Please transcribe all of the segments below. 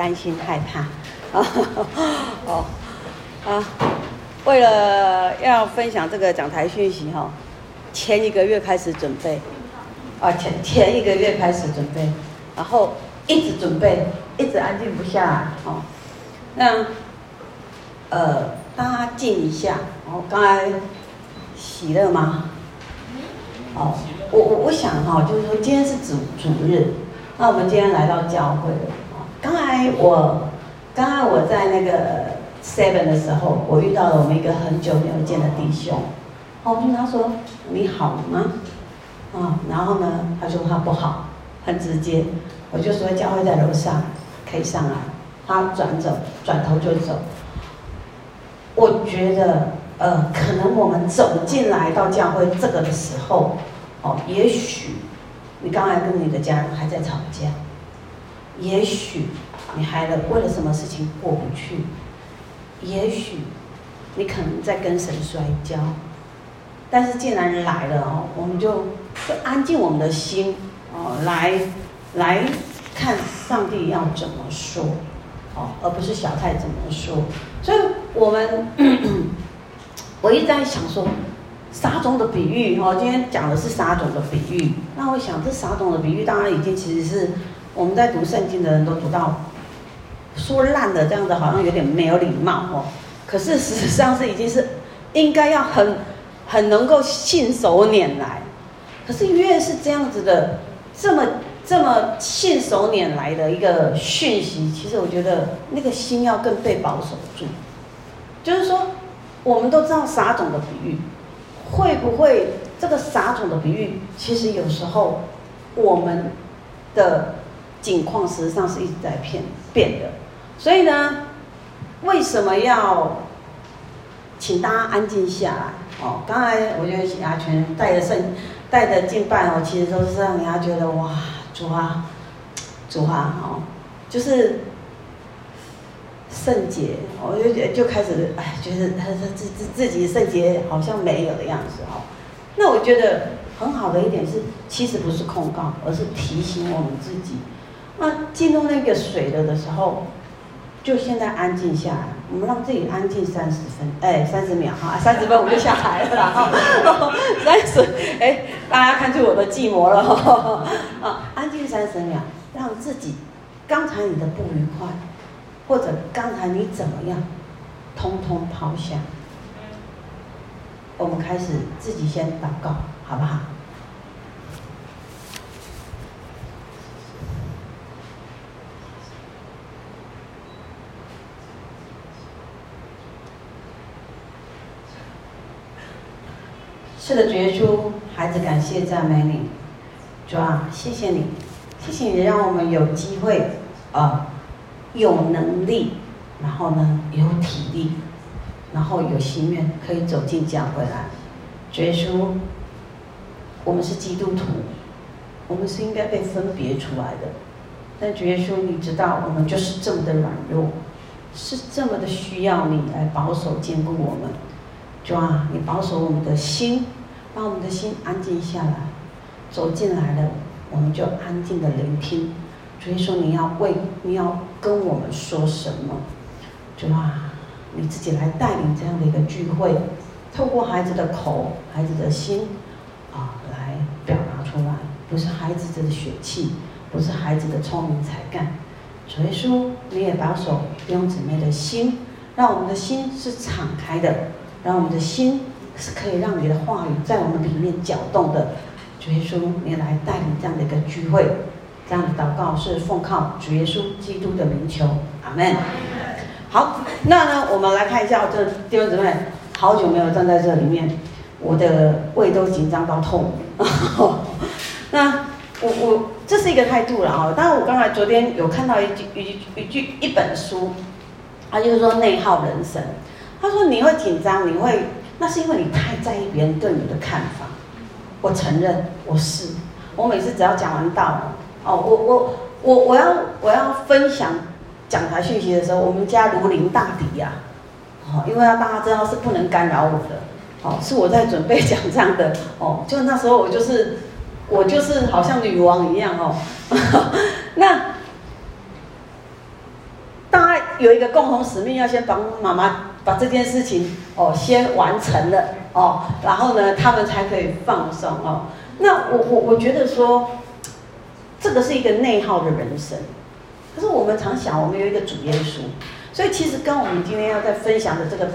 担心害怕啊。哦，啊，为了要分享这个讲台讯息哈，前一个月开始准备，啊前前一个月开始准备，然后一直准备，一直安静不下来，哦，那呃大家静一下，哦，刚才喜乐吗？哦，我我我想哈，就是说今天是主主日，那我们今天来到教会。刚才我刚才我在那个 seven 的时候，我遇到了我们一个很久没有见的弟兄。哦，我就跟他说：“你好吗？”啊，然后呢，他说他不好，很直接。我就说教会在楼上，可以上来。他转走，转头就走。我觉得。呃，可能我们走进来到教会这个的时候，哦，也许你刚才跟你的家人还在吵架，也许你还了为了什么事情过不去，也许你可能在跟神摔跤，但是既然来了哦，我们就就安静我们的心哦，来来看上帝要怎么说哦，而不是小太怎么说，所以我们。我一直在想说，撒种的比喻哦，今天讲的是撒种的比喻。那我想，这撒种的比喻，当然已经其实是我们在读圣经的人都读到，说烂的这样子，好像有点没有礼貌哦。可是事实上是已经是应该要很很能够信手拈来。可是越是这样子的，这么这么信手拈来的一个讯息，其实我觉得那个心要更被保守住，就是说。我们都知道撒种的比喻，会不会这个撒种的比喻，其实有时候我们的境况实际上是一直在变变的。所以呢，为什么要请大家安静下来？哦，刚才我觉得牙全带着圣带着敬拜哦，其实都是让人家觉得哇，主啊，主啊，哦，就是。圣洁，我就觉就开始哎，觉得他他自自自己圣洁好像没有的样子哦。那我觉得很好的一点是，其实不是控告，而是提醒我们自己。那进入那个水了的时候，就现在安静下来，我们让自己安静三十分，哎，三十秒哈，三十分我们就下来了哈。三十，哎，大家看出我的寂寞了哈。啊，安静三十秒，让自己刚才你的不愉快。或者刚才你怎么样，通通抛下。我们开始自己先祷告，好不好？是的，主耶稣，孩子感谢赞美你，主啊，谢谢你，谢谢你让我们有机会啊。有能力，然后呢，有体力，然后有心愿，可以走进教会来。主耶稣，我们是基督徒，我们是应该被分别出来的。但主耶稣，你知道，我们就是这么的软弱，是这么的需要你来保守坚固我们。主啊，你保守我们的心，把我们的心安静下来。走进来了，我们就安静的聆听。所以说，你要为你要跟我们说什么？主啊，你自己来带领这样的一个聚会，透过孩子的口、孩子的心啊，来表达出来，不是孩子的血气，不是孩子的聪明才干。所以说，你也保守弟兄姊妹的心，让我们的心是敞开的，让我们的心是可以让你的话语在我们里面搅动的。所以说，你来带领这样的一个聚会。这样的祷告是奉靠主耶稣基督的名求，阿门。好，那呢，我们来看一下，这弟兄姊妹，好久没有站在这里面，我的胃都紧张到痛。那我我这是一个态度了啊。当然，我刚才昨天有看到一句一句一句一本书，他就是说内耗人生。他说你会紧张，你会，那是因为你太在意别人对你的看法。我承认我是，我每次只要讲完道。哦，我我我我要我要分享讲台讯息的时候，我们家如临大敌呀，哦，因为要大家知道是不能干扰我的，哦，是我在准备讲这样的，哦，就那时候我就是我就是好像女王一样哦，那大家有一个共同使命，要先帮妈妈把这件事情哦先完成了哦，然后呢，他们才可以放松哦。那我我我觉得说，这个是一个内耗的人生。可是我们常想，我们有一个主耶稣，所以其实跟我们今天要在分享的这个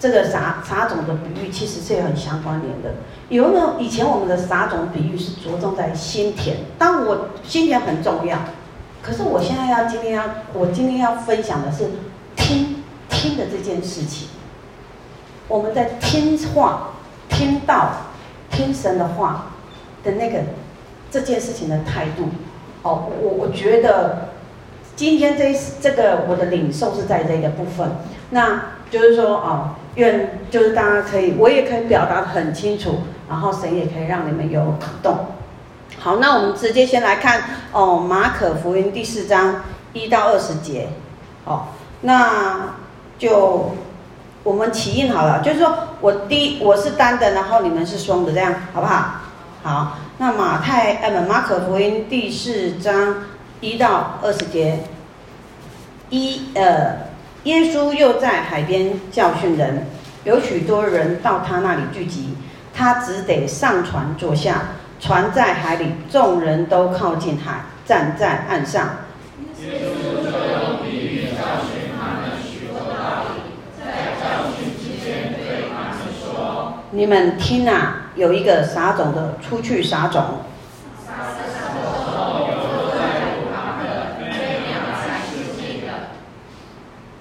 这个撒撒种的比喻，其实是很相关联的。有呢，以前我们的撒种比喻是着重在心田，当我心田很重要。可是我现在要今天要我今天要分享的是听听的这件事情。我们在听话、听道、听神的话的那个这件事情的态度。哦，我我觉得。今天这这个我的领受是在这个部分，那就是说哦，愿就是大家可以，我也可以表达得很清楚，然后神也可以让你们有感动。好，那我们直接先来看哦，马可福音第四章一到二十节，哦，那就我们起印好了，就是说我第我是单的，然后你们是双的，这样好不好？好，那马太呃马可福音第四章。一到二十节，一呃，耶稣又在海边教训人，有许多人到他那里聚集，他只得上船坐下，船在海里，众人都靠近海，站在岸上。耶稣就用比喻教训他们许多道理，在教训之间对他们说：你们听啊，有一个撒种的出去撒种。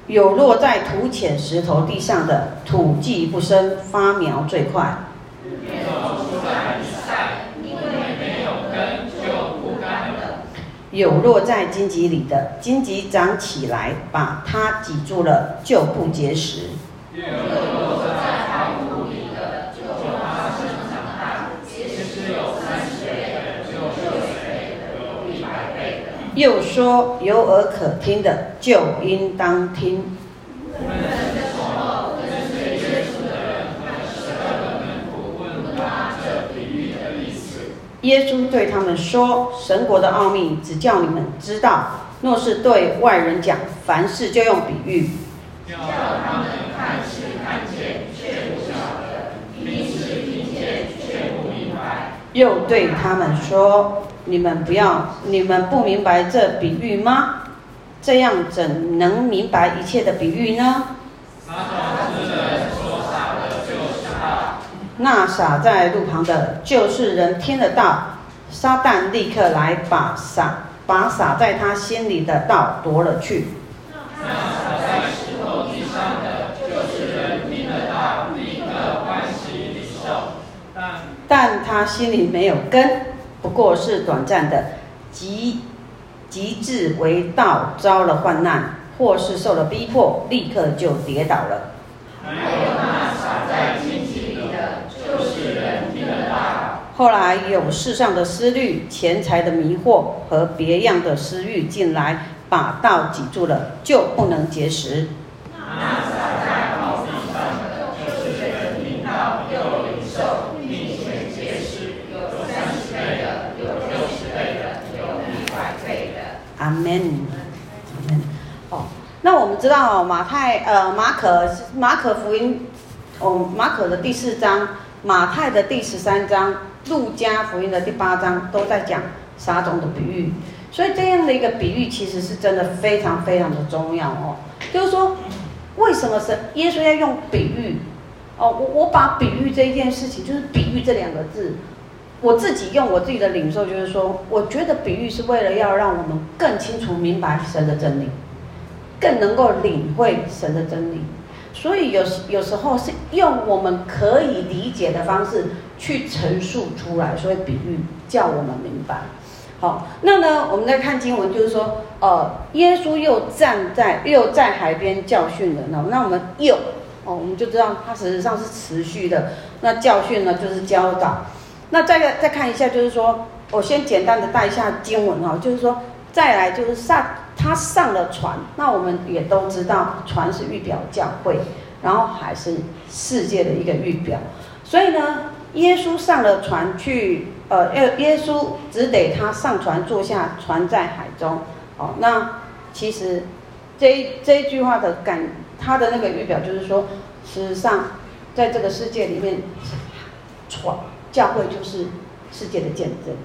有落在土浅石头地上的，土既不深，发苗最快。有落在荆棘里的，荆棘长起来，把它挤住了，就不结实落在好土里的，就发生长大，结实有三十倍的，有六十倍的，有一百倍的。又说有耳可听的，就应当听。耶稣对他们说：“神国的奥秘只叫你们知道，若是对外人讲，凡事就用比喻，”又对他们说：“你们不要，你们不明白这比喻吗？这样怎能明白一切的比喻呢？”那撒在路旁的，就是人听得到，撒旦立刻来把撒把撒在他心里的道夺了去。那撒在石头地上的，就是人听得到，立刻欢喜领受，但但他心里没有根，不过是短暂的，极极致为道遭了患难，或是受了逼迫，立刻就跌倒了。还有那撒在荆棘里的就是人间啊后来有世上的思虑、钱财的迷惑和别样的私欲进来，把道挤住了，就不能结实。那撒在好地上的，就是人听到又领受，并且结实，有三十倍的，有六十倍的，有一百倍的。阿嗯。哦，那我们知道马太呃马可马可福音哦马可的第四章，马太的第十三章。路加福音的第八章都在讲撒种的比喻，所以这样的一个比喻其实是真的非常非常的重要哦。就是说，为什么是耶稣要用比喻？哦，我我把比喻这一件事情，就是比喻这两个字，我自己用我自己的领受，就是说，我觉得比喻是为了要让我们更清楚明白神的真理，更能够领会神的真理。所以有有时候是用我们可以理解的方式去陈述出来，所以比喻叫我们明白。好，那呢，我们再看经文，就是说，呃，耶稣又站在又在海边教训人了。那我们又哦，我们就知道他实际上是持续的。那教训呢，就是教导。那再再看一下，就是说我先简单的带一下经文哈，就是说再来就是上。他上了船，那我们也都知道，船是预表教会，然后还是世界的一个预表。所以呢，耶稣上了船去，呃，耶耶稣只得他上船坐下，船在海中。哦，那其实这一这一句话的感，他的那个预表就是说，事实上，在这个世界里面，船教会就是世界的见证。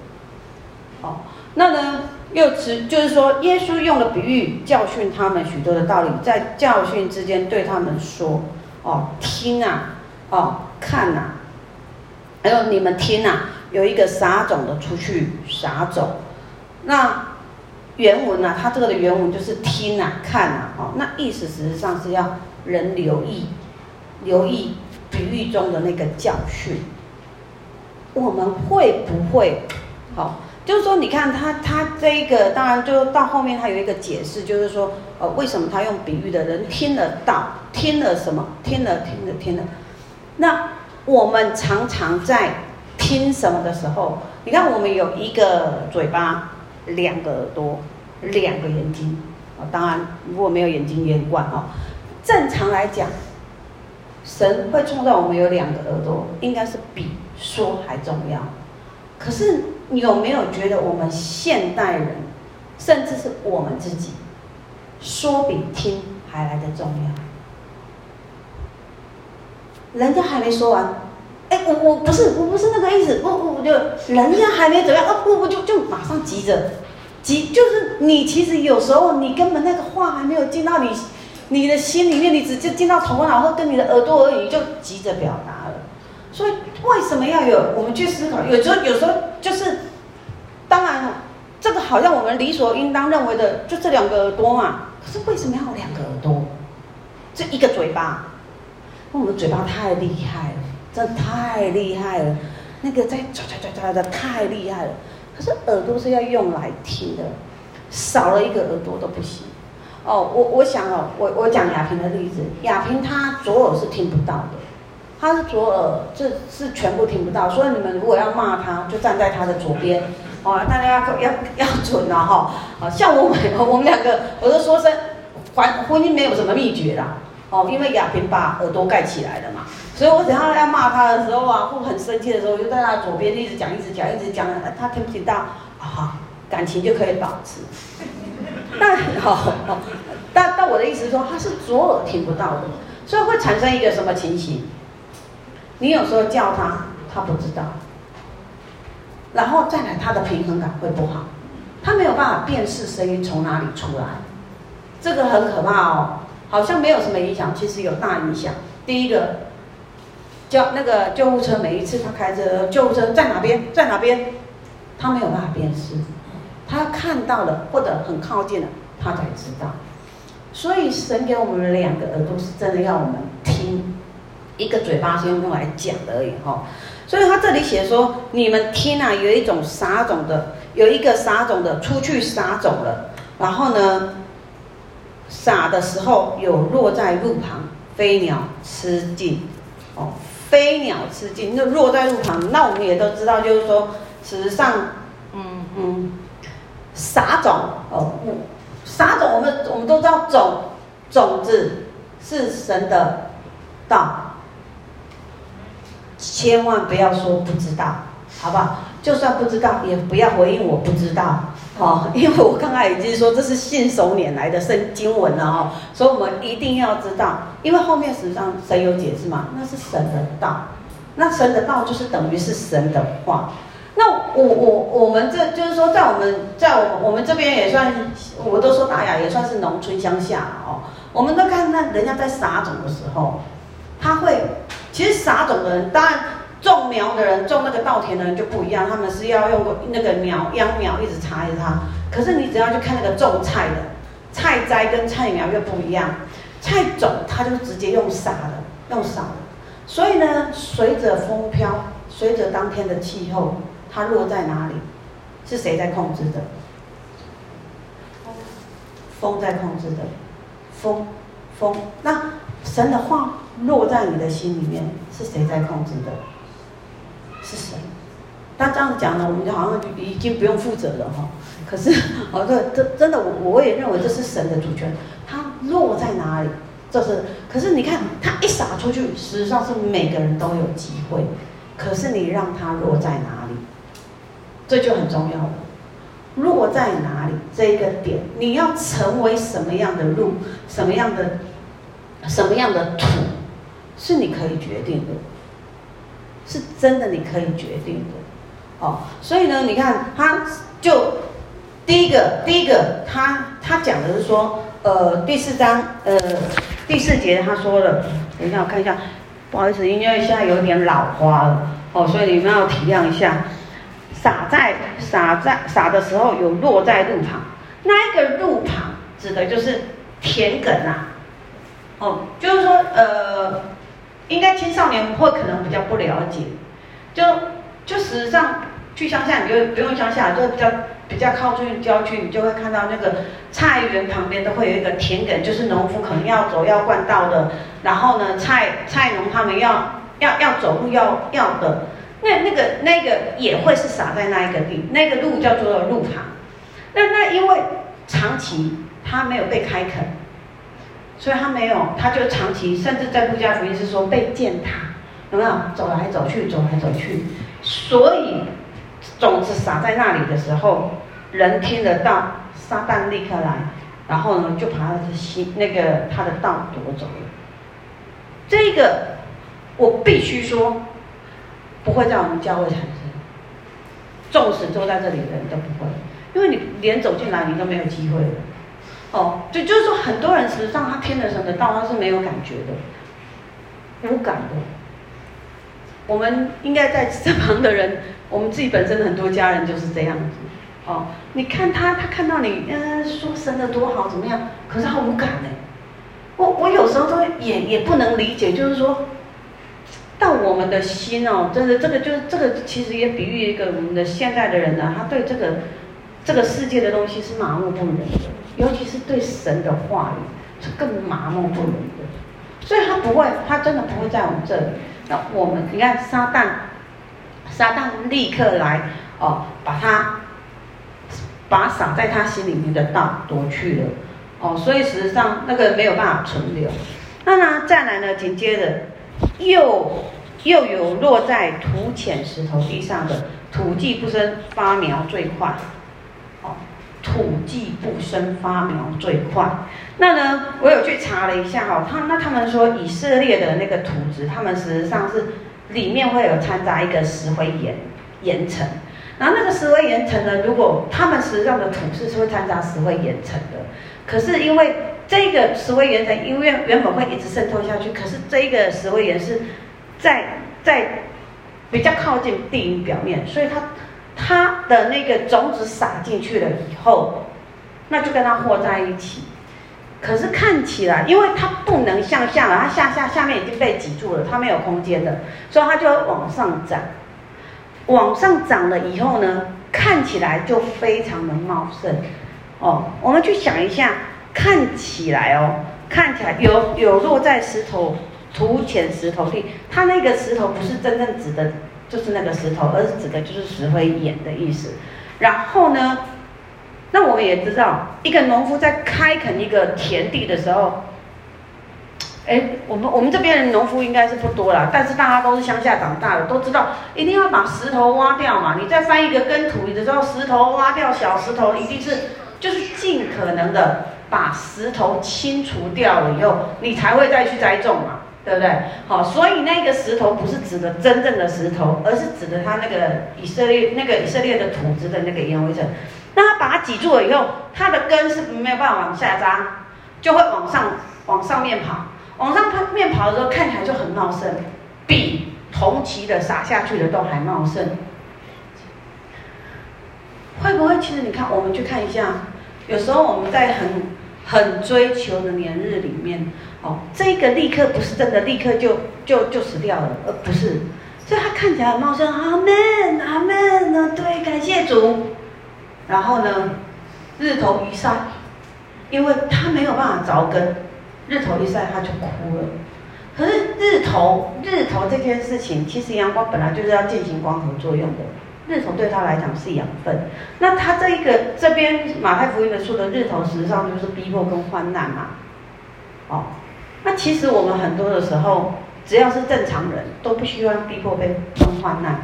哦，那呢，又指就是说，耶稣用了比喻教训他们许多的道理，在教训之间对他们说：“哦，听啊，哦，看呐，还有你们听呐，有一个撒种的出去撒种。”那原文呢、啊？它这个的原文就是听啊，看啊，哦，那意思实际上是要人留意，留意比喻中的那个教训。我们会不会？好、就是说，你看他他这一个，当然就到后面他有一个解释，就是说，呃，为什么他用比喻的人听得到？听了什么？听了，听了，听了。那我们常常在听什么的时候，你看我们有一个嘴巴。两个耳朵，两个眼睛，啊，当然如果没有眼睛也很怪啊。正常来讲，神会创造我们有两个耳朵，应该是比说还重要。可是你有没有觉得我们现代人，甚至是我们自己，说比听还来得重要？人家还没说完。哎，我我不是，我不是那个意思，我我就人家还没怎么样，啊，不不就就马上急着，急就是你其实有时候你根本那个话还没有进到你你的心里面，你直接进到头脑或跟你的耳朵而已，就急着表达了。所以为什么要有我们去思考？有时候有时候就是，当然这个好像我们理所应当认为的，就这两个耳朵嘛。可是为什么要有两个耳朵？这一个嘴巴，那我们嘴巴太厉害了。真的太厉害了，那个在唰唰唰唰的太厉害了。可是耳朵是要用来听的，少了一个耳朵都不行。哦，我我想哦，我我讲亚萍的例子，亚萍她左耳是听不到的，他是左耳这是全部听不到。所以你们如果要骂他，就站在他的左边。哦，大家要要要准啊哈。好像我们我们两个，我都说声，婚婚姻没有什么秘诀啦。哦，因为亚萍把耳朵盖起来了嘛。所以我等下要骂他的时候啊，或很生气的时候，就在他左边一直讲，一直讲，一直讲，他听不到啊？感情就可以保持。但好，但但我的意思是说，他是左耳听不到的，所以会产生一个什么情形？你有时候叫他，他不知道，然后再来他的平衡感会不好，他没有办法辨识声音从哪里出来，这个很可怕哦。好像没有什么影响，其实有大影响。第一个。叫那个救护车，每一次他开着救护车在哪边，在哪边，他没有办法辨识，他看到了或者很靠近了，他才知道。所以神给我们两个耳朵是真的要我们听，一个嘴巴是用来讲的而已哈。所以他这里写说，你们听啊，有一种撒种的，有一个撒种的出去撒种了，然后呢，撒的时候有落在路旁，飞鸟吃尽，哦。飞鸟吃尽，那落在路旁，那我们也都知道，就是说，事实上，嗯嗯，撒种哦，撒种，我们我们都知道种种子是神的道，千万不要说不知道，好不好？就算不知道，也不要回应我不知道。哦，因为我刚刚已经说这是信手拈来的圣经文了哦，所以我们一定要知道，因为后面实际上神有解释嘛，那是神的道，那神的道就是等于是神的话。那我我我们这就是说，在我们在我们我们这边也算，我都说大雅也算是农村乡下哦，我们都看那人家在撒种的时候，他会其实撒种的人当然。种苗的人，种那个稻田的人就不一样，他们是要用那个苗秧苗一直插一直插。可是你只要去看那个种菜的，菜栽跟菜苗又不一样，菜种它就直接用撒的，用撒的。所以呢，随着风飘，随着当天的气候，它落在哪里，是谁在控制的？风在控制的，风风。那神的话落在你的心里面，是谁在控制的？是神，他这样讲呢，我们就好像已经不用负责了哈。可是，哦，对，这真的，我我也认为这是神的主权。它落在哪里，这是。可是你看，它一撒出去，实际上是每个人都有机会。可是你让它落在哪里，这就很重要了。落在哪里这一个点，你要成为什么样的路，什么样的什么样的土，是你可以决定的，是真的你可以决定的。哦，所以呢，你看他就第一个第一个他他讲的是说，呃，第四章呃第四节他说了，等一下我看一下，不好意思，因为现在有点老花了，哦，所以你们要体谅一下。撒在撒在撒的时候有落在路旁，那一个路旁指的就是田埂啊，哦，就是说呃，应该青少年会可能比较不了解，就就实际上去乡下，你就不用乡下，就比较比较靠近郊区，你就会看到那个菜园旁边都会有一个田埂，就是农夫可能要走要灌道的，然后呢，菜菜农他们要要要走路要要的。那那个那个也会是撒在那一个地，那个路叫做路旁。那那因为长期它没有被开垦，所以他没有，他就长期，甚至在路加福音是说被践踏，有没有？走来走去，走来走去。所以种子撒在那里的时候，人听得到，撒旦立刻来，然后呢就把他的心那个他的道夺走了。这个我必须说。不会在我们教会产生，纵使坐在这里的人都不会，因为你连走进来你都没有机会了。哦，对就是说，很多人实际上他听了神的道，他是没有感觉的，无感的。我们应该在身旁的人，我们自己本身很多家人就是这样子。哦，你看他，他看到你，嗯，说神的多好，怎么样？可是他无感呢。我我有时候都也也不能理解，就是说。到我们的心哦，真的，这个就是这个，其实也比喻一个我们的现代的人呢，他对这个这个世界的东西是麻木不仁的，尤其是对神的话语是更麻木不仁的，所以他不会，他真的不会在我们这里。那我们你看撒旦，撒旦立刻来哦，把他把撒在他心里面的道夺去了哦，所以事实上那个没有办法存留。那呢，再来呢，紧接着。又又有落在土浅石头地上的，土既不生发苗最快。土既不生发苗最快。那呢，我有去查了一下哈，他那他们说以色列的那个土质，他们实际上是里面会有掺杂一个石灰岩岩层。然后那个石灰岩层呢，如果他们实际上的土质是会掺杂石灰岩层的，可是因为。这个石灰岩层，因为原本会一直渗透下去，可是这个石灰岩是在在比较靠近地表面，所以它它的那个种子撒进去了以后，那就跟它和在一起。可是看起来，因为它不能向下了，它下下下面已经被挤住了，它没有空间的，所以它就会往上长。往上长了以后呢，看起来就非常的茂盛。哦，我们去想一下。看起来哦，看起来有有落在石头土浅石头地，它那个石头不是真正指的，就是那个石头，而是指的就是石灰岩的意思。然后呢，那我们也知道，一个农夫在开垦一个田地的时候，哎，我们我们这边的农夫应该是不多啦，但是大家都是乡下长大的，都知道一定要把石头挖掉嘛。你再翻一个耕土的时候，石头挖掉，小石头一定是就是尽可能的。把石头清除掉了以后，你才会再去栽种嘛，对不对？好，所以那个石头不是指的真正的石头，而是指的它那个以色列那个以色列的土质的那个岩灰层。那它把它挤住了以后，它的根是没有办法往下扎，就会往上往上面跑，往上面跑的时候看起来就很茂盛，比同期的撒下去的都还茂盛。会不会？其实你看，我们去看一下，有时候我们在很。很追求的年日里面，哦，这个立刻不是真的，立刻就就就死掉了，而不是，所以它看起来很茂盛，阿门，阿门呢，对，感谢主。然后呢，日头一晒，因为它没有办法着根，日头一晒它就枯了。可是日头，日头这件事情，其实阳光本来就是要进行光合作用的。日头对他来讲是养分，那他这一个这边马太福音的说的日头，实际上就是逼迫跟患难嘛。哦，那其实我们很多的时候，只要是正常人都不希望逼迫被跟患难。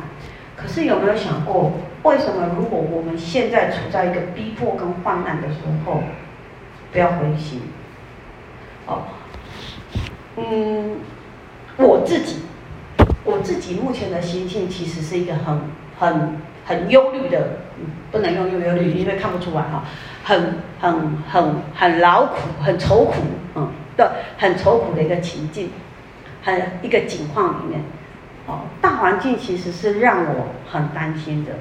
可是有没有想过，为什么如果我们现在处在一个逼迫跟患难的时候，不要灰心？哦，嗯，我自己，我自己目前的心境其实是一个很很很忧虑的，不能用忧忧虑，因为看不出来哈，很很很很劳苦，很愁苦，嗯，的，很愁苦的一个情境，很一个境况里面，哦，大环境其实是让我很担心的。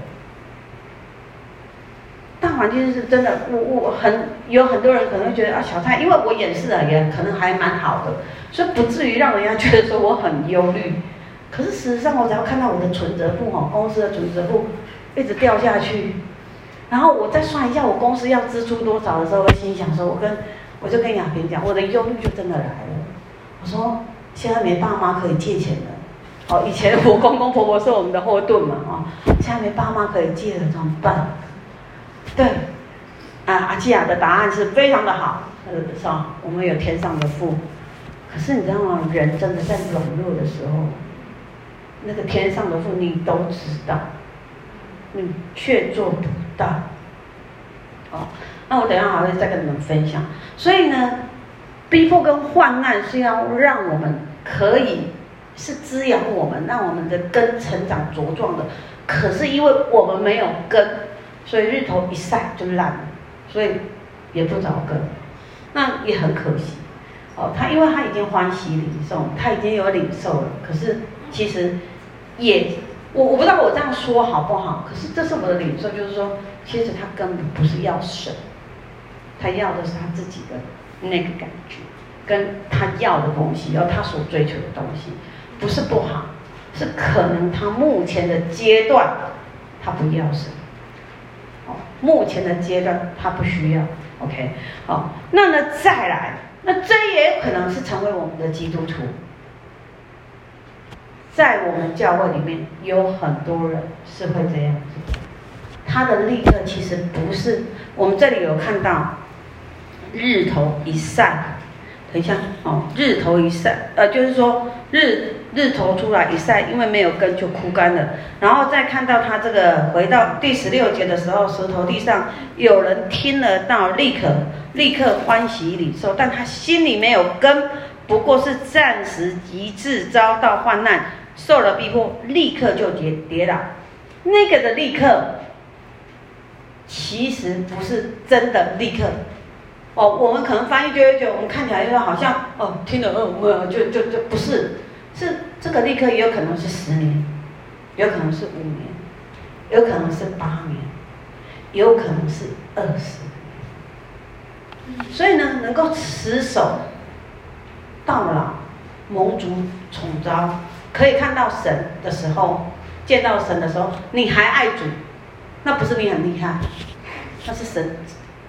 大环境是真的，我我很有很多人可能会觉得啊，小蔡，因为我演示的也可能还蛮好的，所以不至于让人家觉得说我很忧虑。可是事实上，我只要看到我的存折簿哈，公司的存折簿一直掉下去，然后我再算一下我公司要支出多少的时候，我心想说，我跟我就跟亚萍讲，我的忧虑就真的来了。我说现在没爸妈可以借钱了，哦，以前我公公婆婆是我们的后盾嘛，哦，现在没爸妈可以借了，怎么办？对，啊，阿基亚的答案是非常的好，呃，是吧？我们有天上的父，可是你知道吗？人真的在软弱的时候，那个天上的父你都知道，你却做不到。哦，那我等下还会再跟你们分享。所以呢，逼迫跟患难是要让我们可以是滋养我们，让我们的根成长茁壮的。可是因为我们没有根。所以日头一晒就烂了，所以也不着根，那也很可惜。哦，他因为他已经欢喜领受，他已经有领受了。可是其实也，我我不知道我这样说好不好。可是这是我的领受，就是说，其实他根本不是要神，他要的是他自己的那个感觉，跟他要的东西，要他所追求的东西，不是不好，是可能他目前的阶段他不要神。目前的阶段，他不需要，OK，好，那呢再来，那这也有可能是成为我们的基督徒，在我们教会里面有很多人是会这样子，他的立刻其实不是，我们这里有看到日头一晒，等一下哦，日头一晒，呃，就是说日。日头出来一晒，因为没有根就枯干了。然后再看到他这个回到第十六节的时候，石头地上有人听了到，立刻立刻欢喜领受，但他心里没有根，不过是暂时极致遭到患难，受了逼迫，立刻就跌跌倒。那个的立刻，其实不是真的立刻。哦，我们可能翻译就会觉得，我们看起来就好像哦，听了嗯嗯，就就就不是。是这个立刻也有可能是十年，有可能是五年，有可能是八年，有可能是二十年。所以呢，能够持守到老、蒙主宠召，可以看到神的时候，见到神的时候，你还爱主，那不是你很厉害，那是神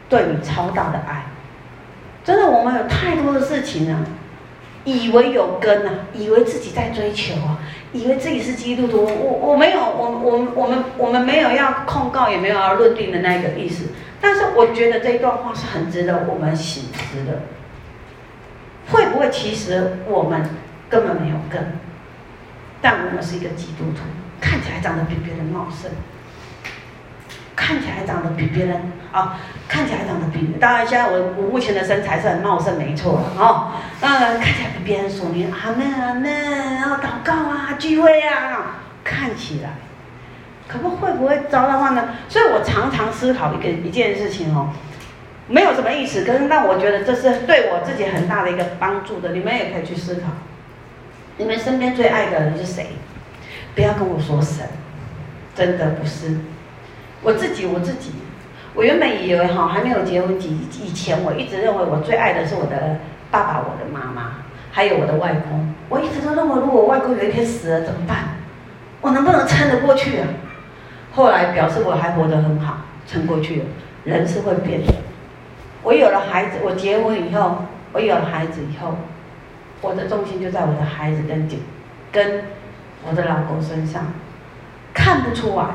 对你超大的爱。真的，我们有太多的事情呢。以为有根呐、啊，以为自己在追求啊，以为自己是基督徒。我我我没有，我我我们我们没有要控告，也没有要论定的那个意思。但是我觉得这一段话是很值得我们醒思的。会不会其实我们根本没有根，但我们是一个基督徒，看起来长得比别人茂盛。看起来长得比别人啊、看起来长得比当然，现在我我目前的身材是很茂盛，没错哦。呃，看起来比别人熟练，阿门阿门，然后祷告啊，聚会啊，看起来，可不会不会遭到话呢？所以我常常思考一个一件事情哦，没有什么意思，可是让我觉得这是对我自己很大的一个帮助的。你们也可以去思考，你们身边最爱的人是谁？不要跟我说神，真的不是。我自己，我自己，我原本以为哈，还没有结婚以以前，我一直认为我最爱的是我的爸爸、我的妈妈，还有我的外公。我一直都认为，如果外公有一天死了怎么办？我能不能撑得过去啊？后来表示我还活得很好，撑过去了。人是会变的。我有了孩子，我结婚以后，我有了孩子以后，我的重心就在我的孩子跟跟我的老公身上，看不出来。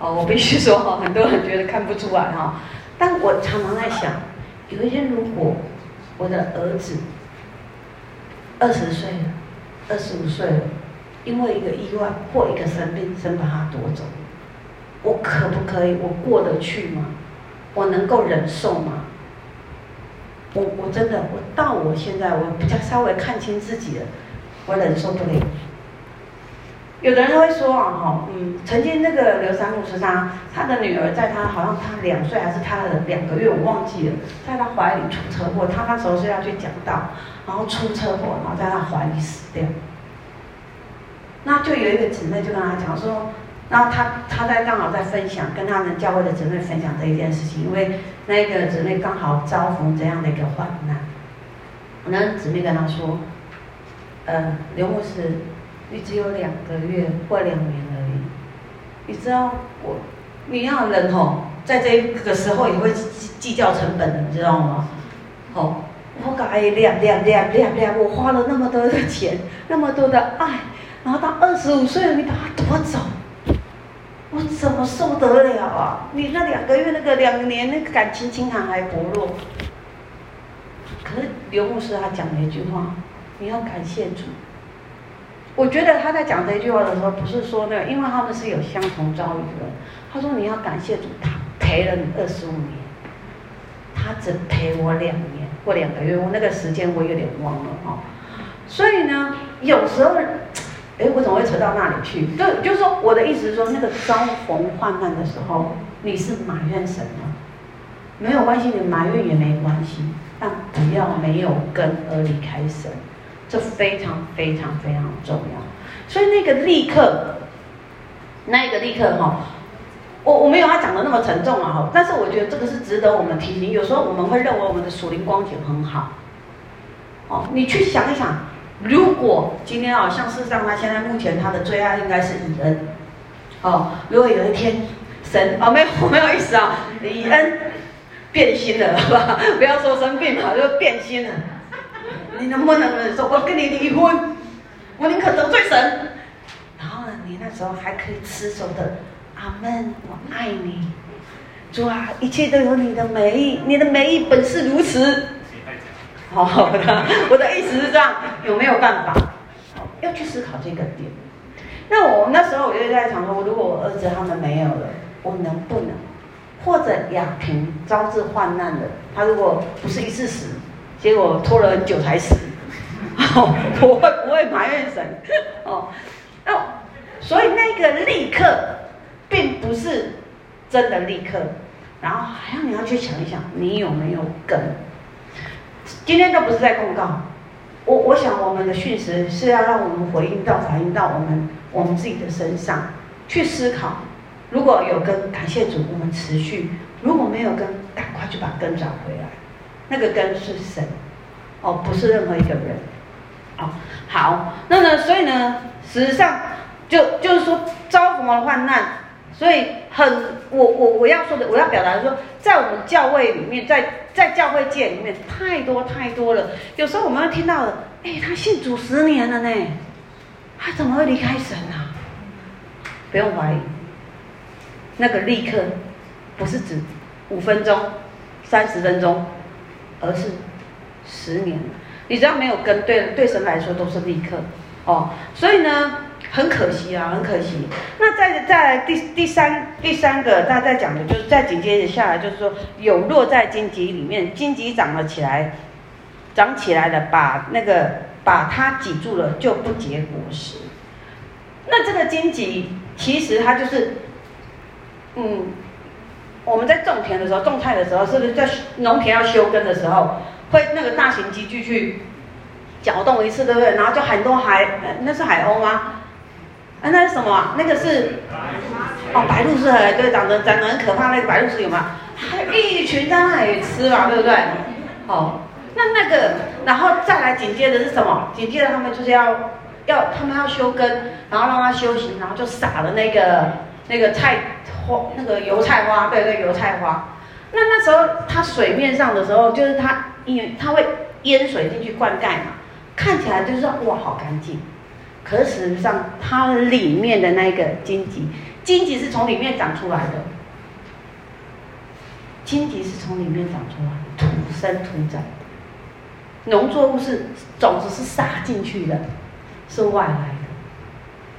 哦，我必须说哈，很多人觉得看不出来哈，但我常常在想，有一天如果我的儿子二十岁了，二十五岁了，因为一个意外或一个生病，生把他夺走，我可不可以？我过得去吗？我能够忍受吗？我我真的，我到我现在，我比较稍微看清自己了，我忍受不了。有的人会说啊，哈，嗯，曾经那个刘三木是他他的女儿在他好像他两岁还是他的两个月，我忘记了，在他怀里出车祸，他那时候是要去讲道，然后出车祸，然后在他怀里死掉。那就有一个姊妹就跟他讲说，然后他他在刚好在分享，跟他们教会的姊妹分享这一件事情，因为那个姊妹刚好遭逢这样的一个患难。那姊妹跟他说，呃，刘牧师。你只有两个月或两年而已，你知道我，你要人吼，在这个时候也会计计较成本的，你知道吗？哦，我搞哎两两两两两，我花了那么多的钱，那么多的爱，然后到二十五岁了，你把他夺走，我怎么受得了啊？你那两个月那个两年那个感情情感还薄弱，可是刘牧师他讲了一句话，你要感谢主。我觉得他在讲这句话的时候，不是说那个，因为他们是有相同遭遇的人。他说：“你要感谢主，他陪了你二十五年，他只陪我两年或两个月，我那个时间我有点忘了哦。所以呢，有时候，哎，我怎么会扯到那里去？就就是说，我的意思是说，那个遭逢患难的时候，你是埋怨神吗？没有关系，你埋怨也没关系，但不要没有根而离开神。”这非常非常非常重要，所以那个立刻，那个立刻哈，我我没有他讲的那么沉重啊哈，但是我觉得这个是值得我们提醒。有时候我们会认为我们的属灵光景很好，哦，你去想一想，如果今天啊，像事实上他现在目前他的最爱应该是以恩，哦，如果有一天神哦没有 没有意思啊，以恩变心了，好吧，不要说生病嘛，就变心了。你能不能忍受？我跟你离婚，我宁可得罪神。然后呢，你那时候还可以持守的，阿门，我爱你，主啊，一切都有你的美意，你的美意本是如此。好好的，我的意思是这样，有没有办法？要去思考这个点。那我那时候我就在想说，如果我儿子他们没有了，我能不能？或者亚萍招致患难的，他如果不是一次死。结果拖了很久才死，哦，我会不会埋怨神？哦，哦，所以那个立刻，并不是真的立刻，然后还要你要去想一想，你有没有根？今天都不是在公告，我我想我们的讯息是要让我们回应到、反映到我们我们自己的身上，去思考，如果有根，感谢主，我们持续；如果没有根，赶快去把根找回来。那个根是神，哦，不是任何一个人，哦，好，那呢，所以呢，实际上就就是说遭逢了患难，所以很，我我我要说的，我要表达的说，在我们教会里面，在在教会界里面，太多太多了。有时候我们会听到的，哎，他信主十年了呢，他怎么会离开神呢？啊？不用怀疑，那个立刻不是指五分钟、三十分钟。而是十年，你只要没有根，对对神来说都是立刻哦。所以呢，很可惜啊，很可惜。那再再第第三第三个，大家在讲的就是再紧接着下来，就是说有落在荆棘里面，荆棘长了起来，长起来了，把那个把它挤住了，就不结果实。那这个荆棘其实它就是，嗯。我们在种田的时候，种菜的时候，是不是在农田要休耕的时候，会那个大型机具去搅动一次，对不对？然后就很多海，那是海鸥吗？啊，那是什么？那个是哦，白鹭鸶，对，长得长得很可怕那个白鹭是有吗？还一群在那里吃嘛，对不对？哦，那那个，然后再来紧接着是什么？紧接着他们就是要要他们要休耕，然后让它休息，然后就撒了那个那个菜。花那个油菜花，对对，油菜花。那那时候它水面上的时候，就是它因为它会淹水进去灌溉嘛，看起来就是哇好干净。可是实上它里面的那个荆棘，荆棘是从里面长出来的。荆棘是从里面长出来的，土生土长。农作物是种子是撒进去的，是外来的。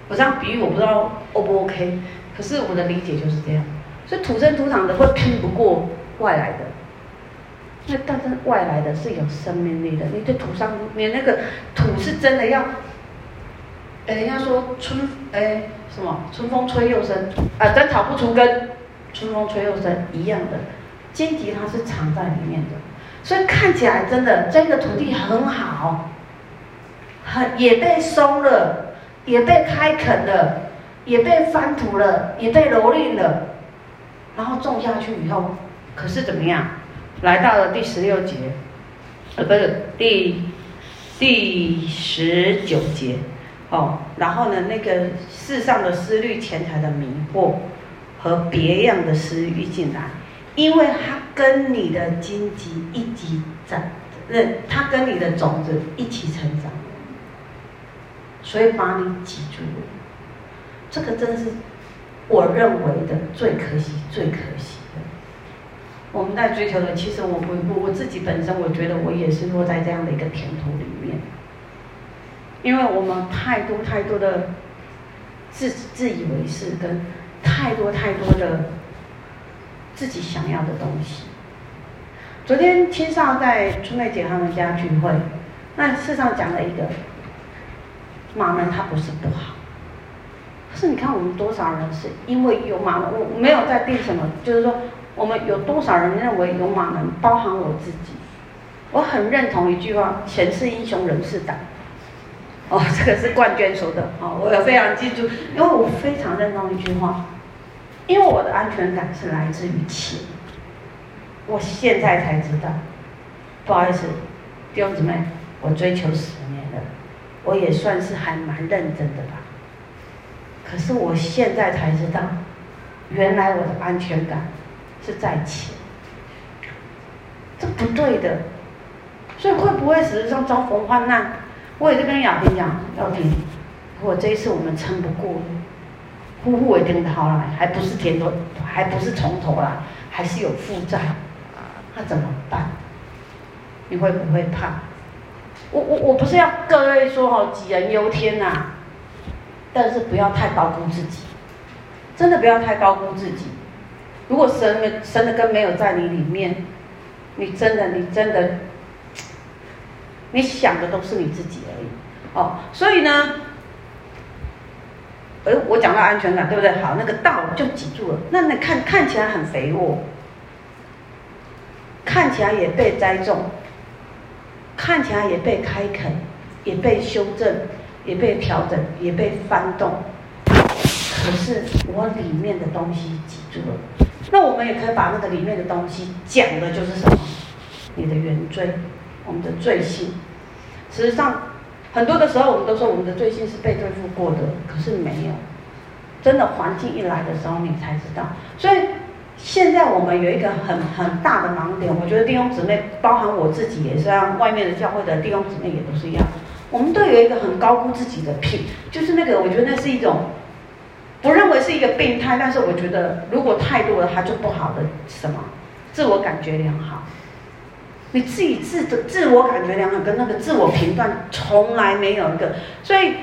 我这样比喻我不知道 O 不 OK。可是我的理解就是这样，所以土生土长的会拼不过外来的。那但是外来的是有生命力的，你的土上，你那个土是真的要，人家说春，哎，什么春风吹又生，啊，斩草不除根，春风吹又生一样的，荆棘它是藏在里面的，所以看起来真的这个土地很好，很也被松了，也被开垦了，也被翻土了，也被蹂躏了，然后种下去以后，可是怎么样？来到了第十六节，呃，不是第第十九节，哦，然后呢，那个世上的思虑、钱财的迷惑和别样的私欲进来，因为它跟你的荆棘一起长，那它跟你的种子一起成长，所以把你挤住了。这个真是我认为的最可惜、最可惜的。我们在追求的，其实我我我自己本身，我觉得我也是落在这样的一个田土里面，因为我们太多太多的自自以为是，跟太多太多的自己想要的东西。昨天青少在春妹姐他们家聚会，那事实上讲了一个马门，它不是不好，是你看我们多少人是因为有马门，我没有在定什么，就是说。我们有多少人认为有马门，包含我自己？我很认同一句话：“钱是英雄，人是胆。”哦，这个是冠娟说的哦，我也非常记住，因为我非常认同一句话，因为我的安全感是来自于钱。我现在才知道，不好意思，弟兄姊妹，我追求十年了，我也算是还蛮认真的吧。可是我现在才知道，原来我的安全感。是在钱，这不对的，所以会不会实际上遭逢患难？我也是跟亚萍讲，亚萍，如果这一次我们撑不过了，呼呼一定逃来，还不是田头，还不是从头了，还是有负债，那怎么办？你会不会怕？我我我不是要各位说哦，杞人忧天呐，但是不要太高估自己，真的不要太高估自己。如果神的神的根没有在你里面，你真的你真的，你想的都是你自己而已哦。所以呢，哎，我讲到安全感，对不对？好，那个道就挤住了。那那看看起来很肥沃，看起来也被栽种，看起来也被开垦，也被修正，也被调整，也被翻动。可是我里面的东西挤住了。那我们也可以把那个里面的东西讲的就是什么？你的原罪，我们的罪性。实上，很多的时候我们都说我们的罪性是被对付过的，可是没有。真的环境一来的时候，你才知道。所以现在我们有一个很很大的盲点，我觉得弟兄姊妹，包含我自己也是，让外面的教会的弟兄姊妹也都是一样，我们都有一个很高估自己的癖，就是那个我觉得那是一种。不认为是一个病态，但是我觉得如果太多了，它就不好的什么，自我感觉良好。你自己自的自我感觉良好跟那个自我评断从来没有一个，所以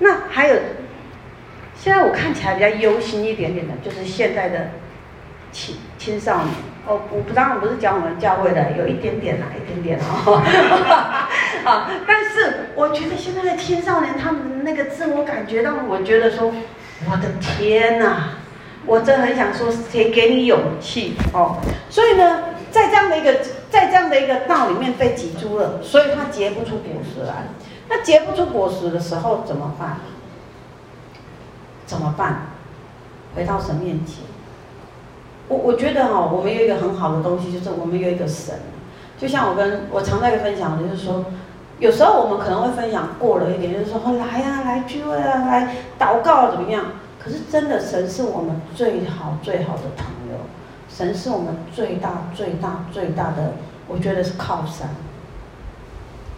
那还有，现在我看起来比较忧心一点点的，就是现在的青青少年。哦，我不当然不是讲我们教会的，有一点点啦，一点点哦。啊，但是我觉得现在的青少年他们那个自我感觉让我觉得说。我的天哪！我真很想说，谁给你勇气哦？所以呢，在这样的一个，在这样的一个道里面被挤住了，所以他结不出果实来。那结不出果实的时候怎么办？怎么办？回到神面前。我我觉得哈、哦，我们有一个很好的东西，就是我们有一个神。就像我跟我常在分享的，就是说。有时候我们可能会分享过了一点，就是说，来呀、啊，来聚会啊，来祷告啊怎么样？可是真的，神是我们最好最好的朋友，神是我们最大最大最大的，我觉得是靠山。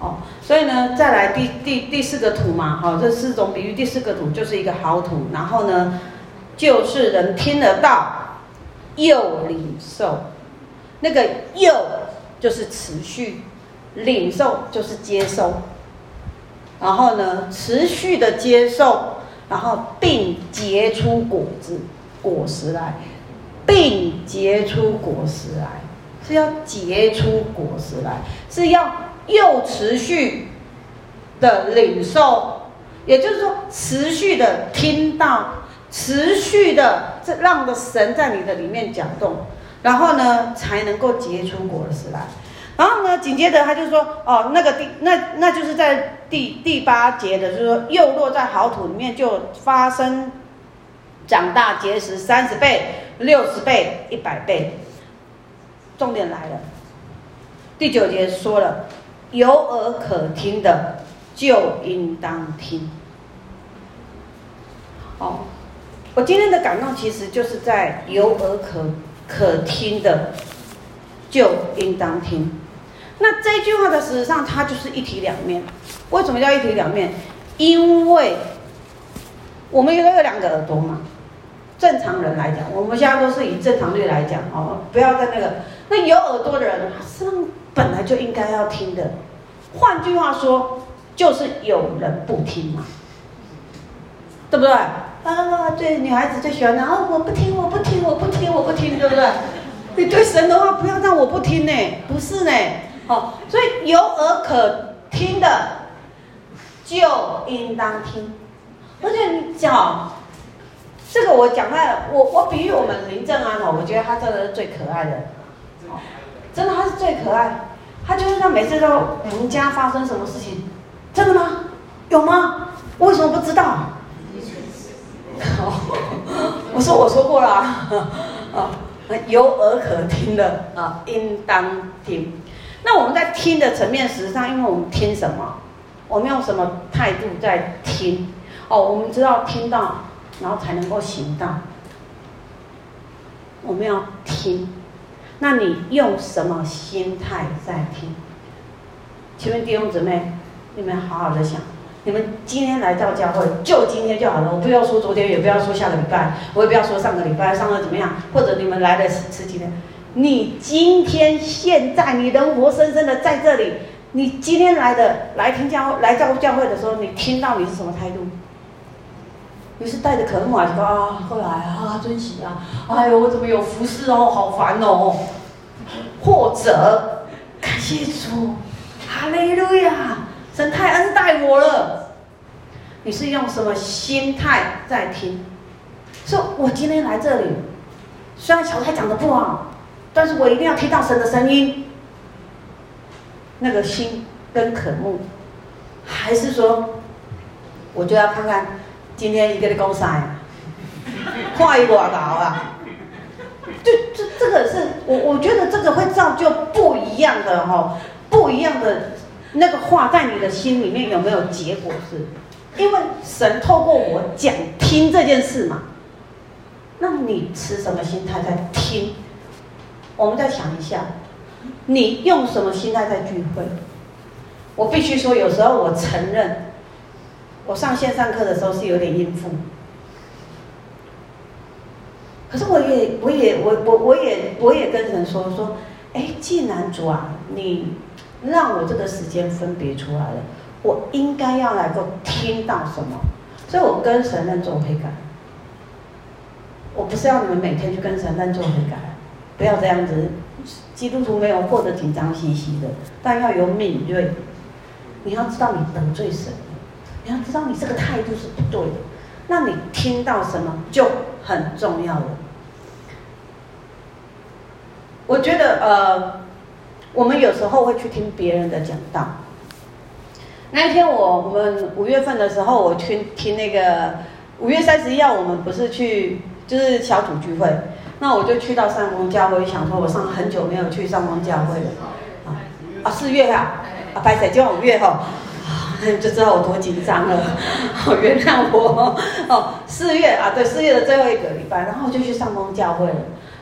哦，所以呢，再来第第第四个土嘛，好、哦，这四种比喻，第四个土就是一个好土，然后呢，就是人听得到，又领受，那个又就是持续。领受就是接受，然后呢，持续的接受，然后并结出果子，果实来，并结出果实来，是要结出果实来，是要又持续的领受，也就是说，持续的听到，持续的这让的神在你的里面搅动，然后呢，才能够结出果实来。然后呢，紧接着他就说：“哦，那个第那那就是在第第八节的，就是说又落在好土里面，就发生长大结实三十倍、六十倍、一百倍。重点来了，第九节说了，有耳可听的就应当听。哦，我今天的感动其实就是在有耳可可听的就应当听。”那这句话的事实上，它就是一体两面。为什么叫一体两面？因为我们有有两个耳朵嘛。正常人来讲，我们现在都是以正常率来讲哦，不要在那个。那有耳朵的人，实际上本来就应该要听的。换句话说，就是有人不听嘛，对不对？啊，对，女孩子最喜欢的啊，我不听，我不听，我不听，我不听，对不对？你对神的话，不要让我不听呢，不是呢。哦，所以有耳可听的，就应当听。而且你讲，这个我讲在，我我比喻我们林正安哦，我觉得他真的是最可爱的，哦，真的他是最可爱。他就是他每次都，我们家发生什么事情，真的吗？有吗？为什么不知道？我说我说过了啊，啊，有耳可听的啊，应当听。那我们在听的层面，实际上，因为我们听什么，我们用什么态度在听？哦，我们知道听到，然后才能够行道。我们要听，那你用什么心态在听？请问弟兄姊妹，你们好好的想，你们今天来到教会，就今天就好了。我不要说昨天，也不要说下个礼拜，我也不要说上个礼拜上个怎么样，或者你们来的十十几天。你今天现在你人活生生的在这里，你今天来的来听教来教教会的时候，你听到你是什么态度？你是带着渴慕啊，说啊，后来啊，珍惜啊，哎呦，我怎么有服侍哦，好烦哦，或者感谢主，哈利路亚，神太恩待我了。你是用什么心态在听？说我今天来这里，虽然小蔡讲的不好。但是我一定要听到神的声音，那个心跟渴慕，还是说，我就要看看今天一个的公司啊，跨一多少啊？就这这个是我我觉得这个会造就不一样的哈，不一样的那个话在你的心里面有没有结果是？因为神透过我讲听这件事嘛，那你持什么心态在听？我们再想一下，你用什么心态在聚会？我必须说，有时候我承认，我上线上课的时候是有点应付。可是我也，我也，我我我也，我也跟神说说，哎，既然主啊，你让我这个时间分别出来了，我应该要来够听到什么？所以我跟神认做悔改。我不是要你们每天去跟神认做悔改。不要这样子，基督徒没有过得紧张兮兮的，但要有敏锐。你要知道你得罪神，你要知道你这个态度是不对的。那你听到什么就很重要了。我觉得呃，我们有时候会去听别人的讲道。那一天我我们五月份的时候，我去听那个五月三十一号，我们不是去就是小组聚会。那我就去到上峰教会，想说我上很久没有去上峰教会了，啊啊四月啊，啊白彩就五月哈，啊就知道我多紧张了，哦 原谅我。哦四月啊对四月的最后一个礼拜，然后就去上峰教会了，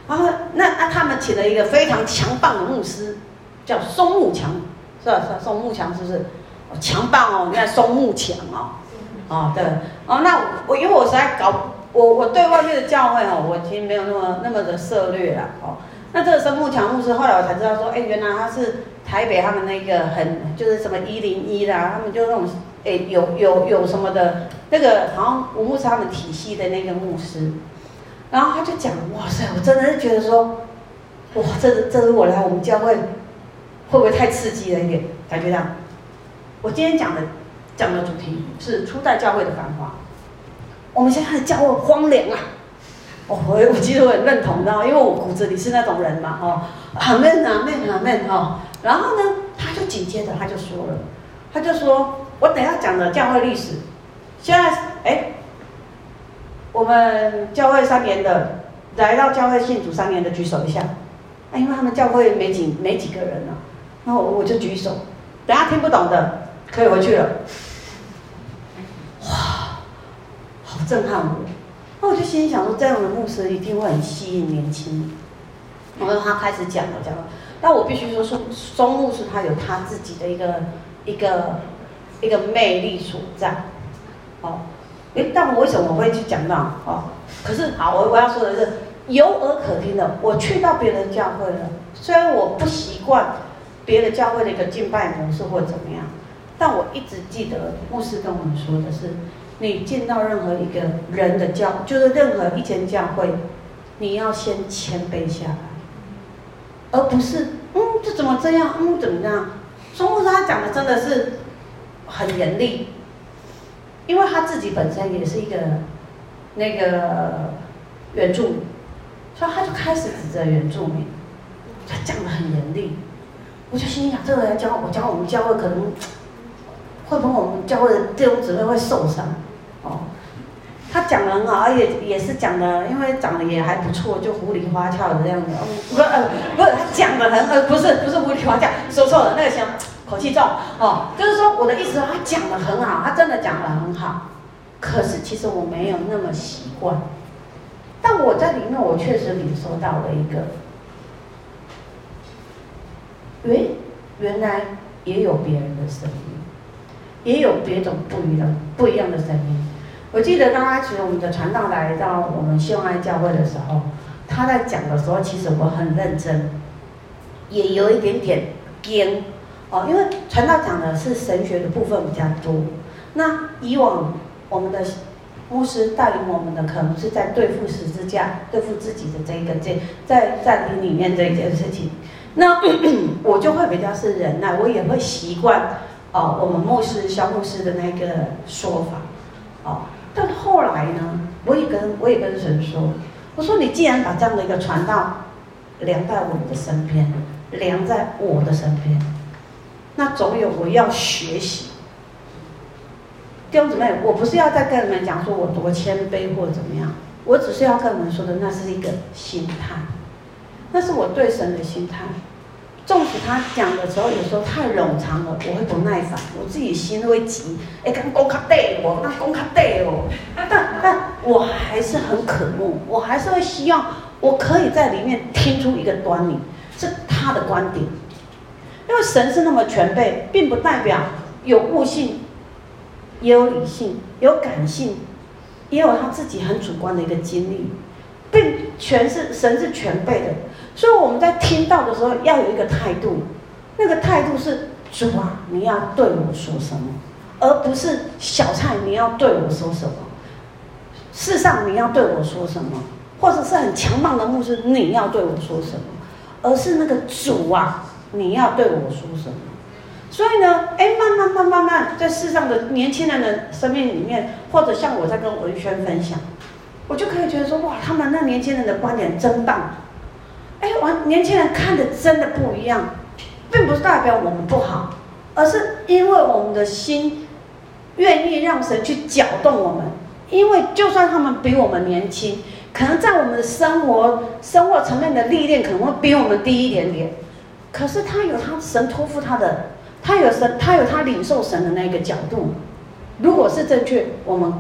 然后那啊他们请了一个非常强棒的牧师，叫松木强，是吧是吧松木强是不是？哦强棒哦，你看松木强哦，哦对哦那我因为我实在搞。我我对外面的教会哦，我其实没有那么那么的涉略啦哦。那这个松木强牧师，后来我才知道说，哎，原来他是台北他们那个很就是什么一零一啦，他们就那种哎有有有什么的那个好像吴牧师他们体系的那个牧师。然后他就讲，哇塞，我真的是觉得说，哇，这这是我来我们教会，会不会太刺激了一点？感觉到，我今天讲的讲的主题是初代教会的繁华。我们现在的教会荒凉啊！哦，我我其实我很认同的，因为我骨子里是那种人嘛，哦，阿门阿门阿门哈。然后呢，他就紧接着他就说了，他就说我等下讲的教会历史，现在哎，我们教会三年的来到教会信主三年的举手一下，啊，因为他们教会没几没几个人了，然后我就举手，等下听不懂的可以回去了。哇，好震撼我，那我就心想说，这样的牧师一定会很吸引年轻人。然后他开始讲了讲了，但我必须说，松松牧师他有他自己的一个一个一个魅力所在。哦，诶，但我为什么我会去讲到？哦，可是好，我我要说的是有耳可听的。我去到别人教会了，虽然我不习惯别的教会的一个敬拜模式或怎么样，但我一直记得牧师跟我们说的是。你进到任何一个人的教，就是任何一间教会，你要先谦卑下来，而不是嗯，这怎么这样？嗯，怎么样？松牧师他讲的真的是很严厉，因为他自己本身也是一个那个原住民，所以他就开始指责原住民，他讲的很严厉，我就心想，这个人教我教我们教会可能 会不会我们教会的弟兄姊妹会受伤。哦，他讲的很好，而且也是讲的，因为长得也还不错，就糊里花俏的这样子。哦，不是，呃，不是，他讲的很，呃，不是，不是糊里花俏，说错了，那个像口气重。哦，就是说我的意思，他讲的很好，他真的讲的很好。可是其实我没有那么习惯，但我在里面，我确实领受到了一个，诶，原来也有别人的声音，也有别种不一样不一样的声音。我记得刚开始我们的传道来到我们秀爱教会的时候，他在讲的时候，其实我很认真，也有一点点惊哦，因为传道讲的是神学的部分比较多。那以往我们的牧师带领我们的，可能是在对付十字架、对付自己的这一个这在在灵里面这一件事情。那 我就会比较是忍耐，我也会习惯哦，我们牧师萧牧师的那个说法哦。但后来呢，我也跟我也跟神说，我说你既然把这样的一个传道量在我的身边，量在我的身边，那总有我要学习。弟兄姊妹，我不是要再跟你们讲说我多谦卑或怎么样，我只是要跟你们说的，那是一个心态，那是我对神的心态。纵使他讲的时候有时候太冗长了，我会不耐烦，我自己心会急。哎，刚公卡对我，那公卡对哦。但但我还是很渴慕，我还是会希望我可以在里面听出一个端倪，是他的观点。因为神是那么全备，并不代表有悟性，也有理性，有感性，也有他自己很主观的一个经历，并全是神是全备的。所以我们在听到的时候要有一个态度，那个态度是主啊，你要对我说什么，而不是小蔡你要对我说什么，世上你要对我说什么，或者是很强棒的牧师你要对我说什么，而是那个主啊，你要对我说什么。所以呢，哎，慢慢慢慢慢，在世上的年轻人的生命里面，或者像我在跟文轩分享，我就可以觉得说，哇，他们那年轻人的观点真棒。哎，我，年轻人看的真的不一样，并不是代表我们不好，而是因为我们的心愿意让神去搅动我们。因为就算他们比我们年轻，可能在我们的生活、生活层面的历练可能会比我们低一点点，可是他有他神托付他的，他有神，他有他领受神的那个角度。如果是正确，我们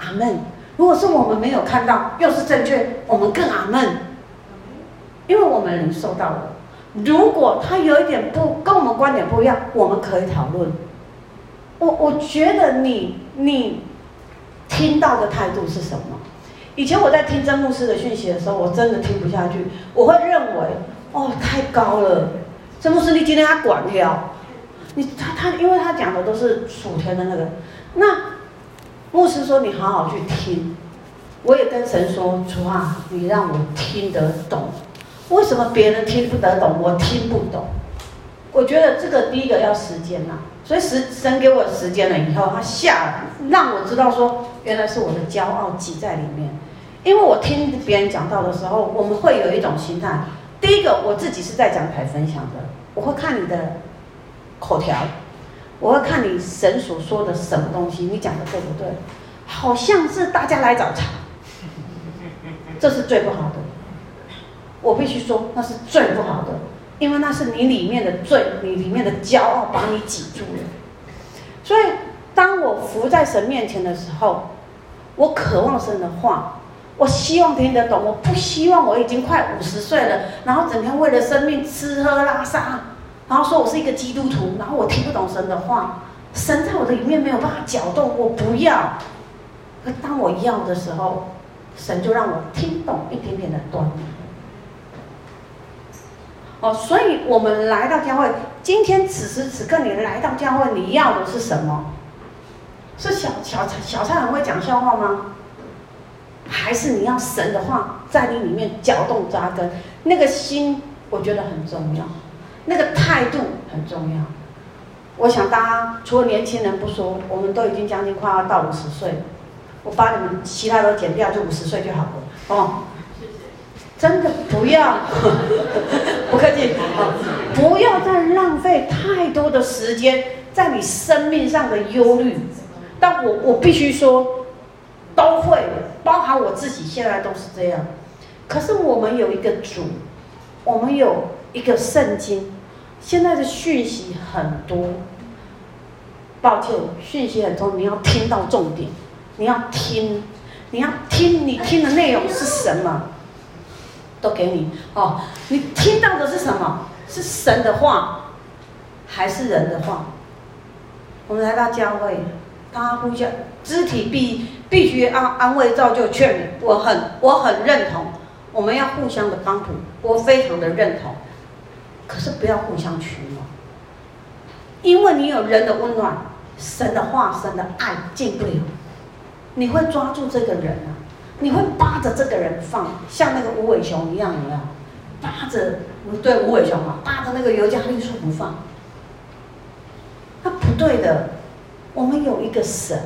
阿门；如果是我们没有看到，又是正确，我们更阿门。因为我们领受到了，如果他有一点不跟我们观点不一样，我们可以讨论。我我觉得你你听到的态度是什么？以前我在听真牧师的讯息的时候，我真的听不下去，我会认为哦太高了，真牧师你今天他管了，你他他因为他讲的都是属天的那个，那牧师说你好好去听。我也跟神说：“主啊，你让我听得懂，为什么别人听不得懂，我听不懂？”我觉得这个第一个要时间呐，所以时神给我时间了以后，他下让我知道说，原来是我的骄傲挤在里面。因为我听别人讲到的时候，我们会有一种心态。第一个，我自己是在讲台分享的，我会看你的口条，我会看你神所说的什么东西，你讲的对不对？好像是大家来找茬，这是最不好的。我必须说，那是最不好的，因为那是你里面的罪，你里面的骄傲把你挤住了。所以，当我伏在神面前的时候，我渴望神的话。我希望听得懂，我不希望我已经快五十岁了，然后整天为了生命吃喝拉撒，然后说我是一个基督徒，然后我听不懂神的话，神在我的里面没有办法搅动，我不要。可当我要的时候，神就让我听懂一点点的端倪。哦，所以我们来到教会，今天此时此刻你来到教会，你要的是什么？是小小小蔡很会讲笑话吗？还是你要神的话在你里面搅动扎根，那个心我觉得很重要，那个态度很重要。我想大家除了年轻人不说，我们都已经将近快要到五十岁，我把你们其他都减掉，就五十岁就好了哦。真的不要，不客气，不要再浪费太多的时间在你生命上的忧虑。但我我必须说。都会，包含我自己，现在都是这样。可是我们有一个主，我们有一个圣经。现在的讯息很多，抱歉，讯息很多，你要听到重点，你要听，你要听，你听的内容是什么？都给你哦。你听到的是什么？是神的话，还是人的话？我们来到教会，大家互相肢体必。必须安安慰、造就、劝勉，我很我很认同，我们要互相的帮助，我非常的认同。可是不要互相取暖，因为你有人的温暖，神的话、神的爱进不了，你会抓住这个人啊，你会扒着这个人放，像那个无尾熊一样，有没有？扒着，对，无尾熊嘛，扒着那个尤加利树不放，那不对的。我们有一个神。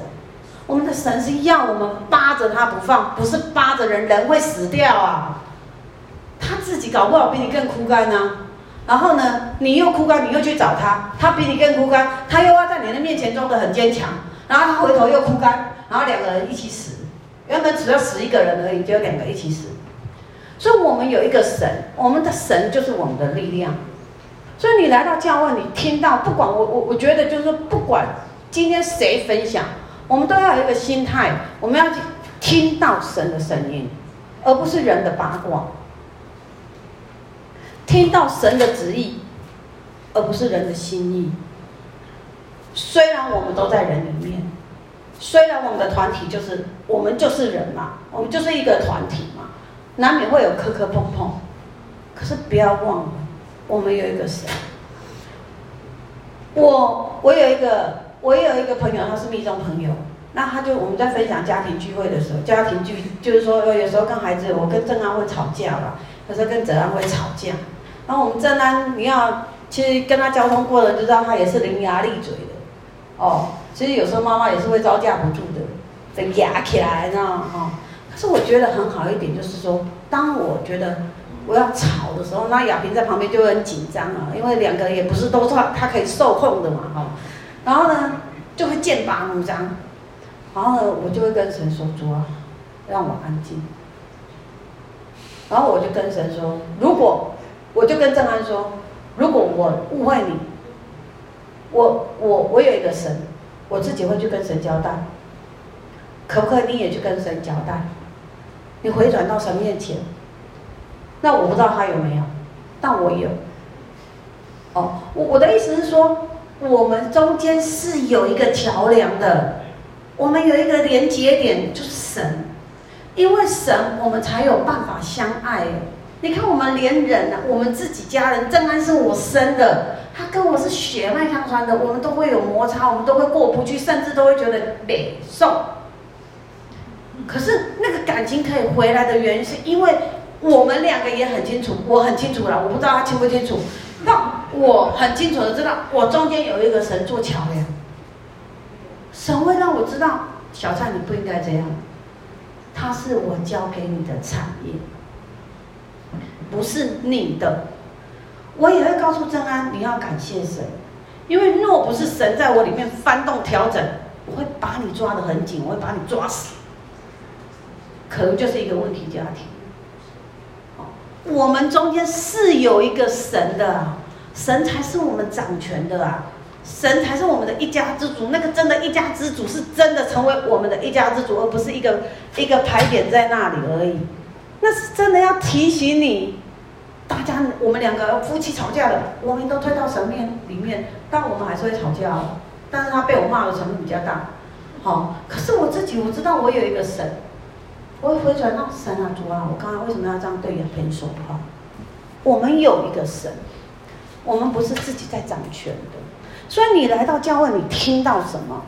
我们的神是要我们扒着他不放，不是扒着人，人会死掉啊！他自己搞不好比你更枯干呢。然后呢，你又枯干，你又去找他，他比你更枯干，他又要在你的面前装得很坚强，然后他回头又枯干，然后两个人一起死。原本只要死一个人而已，就两个一起死。所以我们有一个神，我们的神就是我们的力量。所以你来到教会，你听到，不管我我我觉得就是说，不管今天谁分享。我们都要有一个心态，我们要去听到神的声音，而不是人的八卦；听到神的旨意，而不是人的心意。虽然我们都在人里面，虽然我们的团体就是我们就是人嘛，我们就是一个团体嘛，难免会有磕磕碰碰，可是不要忘了，我们有一个神。我我有一个。我有一个朋友，他是密宗朋友，那他就我们在分享家庭聚会的时候，家庭聚就是说，有时候跟孩子，我跟正安会吵架吧，有时候跟哲安会吵架，然后我们正安，你要其实跟他交通过的就知道，他也是伶牙俐嘴的，哦，其实有时候妈妈也是会招架不住的，得压起来，你知道吗？哦，可是我觉得很好一点，就是说，当我觉得我要吵的时候，那亚萍在旁边就很紧张啊，因为两个也不是都是他他可以受控的嘛，哈、哦。然后呢，就会剑拔弩张。然后呢，我就会跟神说：“主啊，让我安静。”然后我就跟神说：“如果，我就跟正安说，如果我误会你，我我我有一个神，我自己会去跟神交代。可不可以你也去跟神交代？你回转到神面前。那我不知道他有没有，但我有。哦，我我的意思是说。”我们中间是有一个桥梁的，我们有一个连接点，就是神，因为神，我们才有办法相爱。你看，我们连人啊，我们自己家人，正安是我生的，他跟我是血脉相传的，我们都会有摩擦，我们都会过不去，甚至都会觉得北宋。可是那个感情可以回来的原因，是因为我们两个也很清楚，我很清楚了，我不知道他清不清楚。那我很清楚的知道，我中间有一个神做桥梁，神会让我知道，小蔡你不应该这样，他是我交给你的产业，不是你的。我也会告诉正安，你要感谢神，因为若不是神在我里面翻动调整，我会把你抓得很紧，我会把你抓死，可能就是一个问题家庭。我们中间是有一个神的，神才是我们掌权的啊，神才是我们的一家之主。那个真的一家之主，是真的成为我们的一家之主，而不是一个一个牌匾在那里而已。那是真的要提醒你。大家，我们两个夫妻吵架了，我们都推到神面里面，但我们还是会吵架。但是他被我骂的程度比较大，好。可是我自己我知道我有一个神，我会回转到神啊主啊，我刚刚为什么要这样对亚萍说话？我们有一个神，我们不是自己在掌权的。所以你来到教会，你听到什么？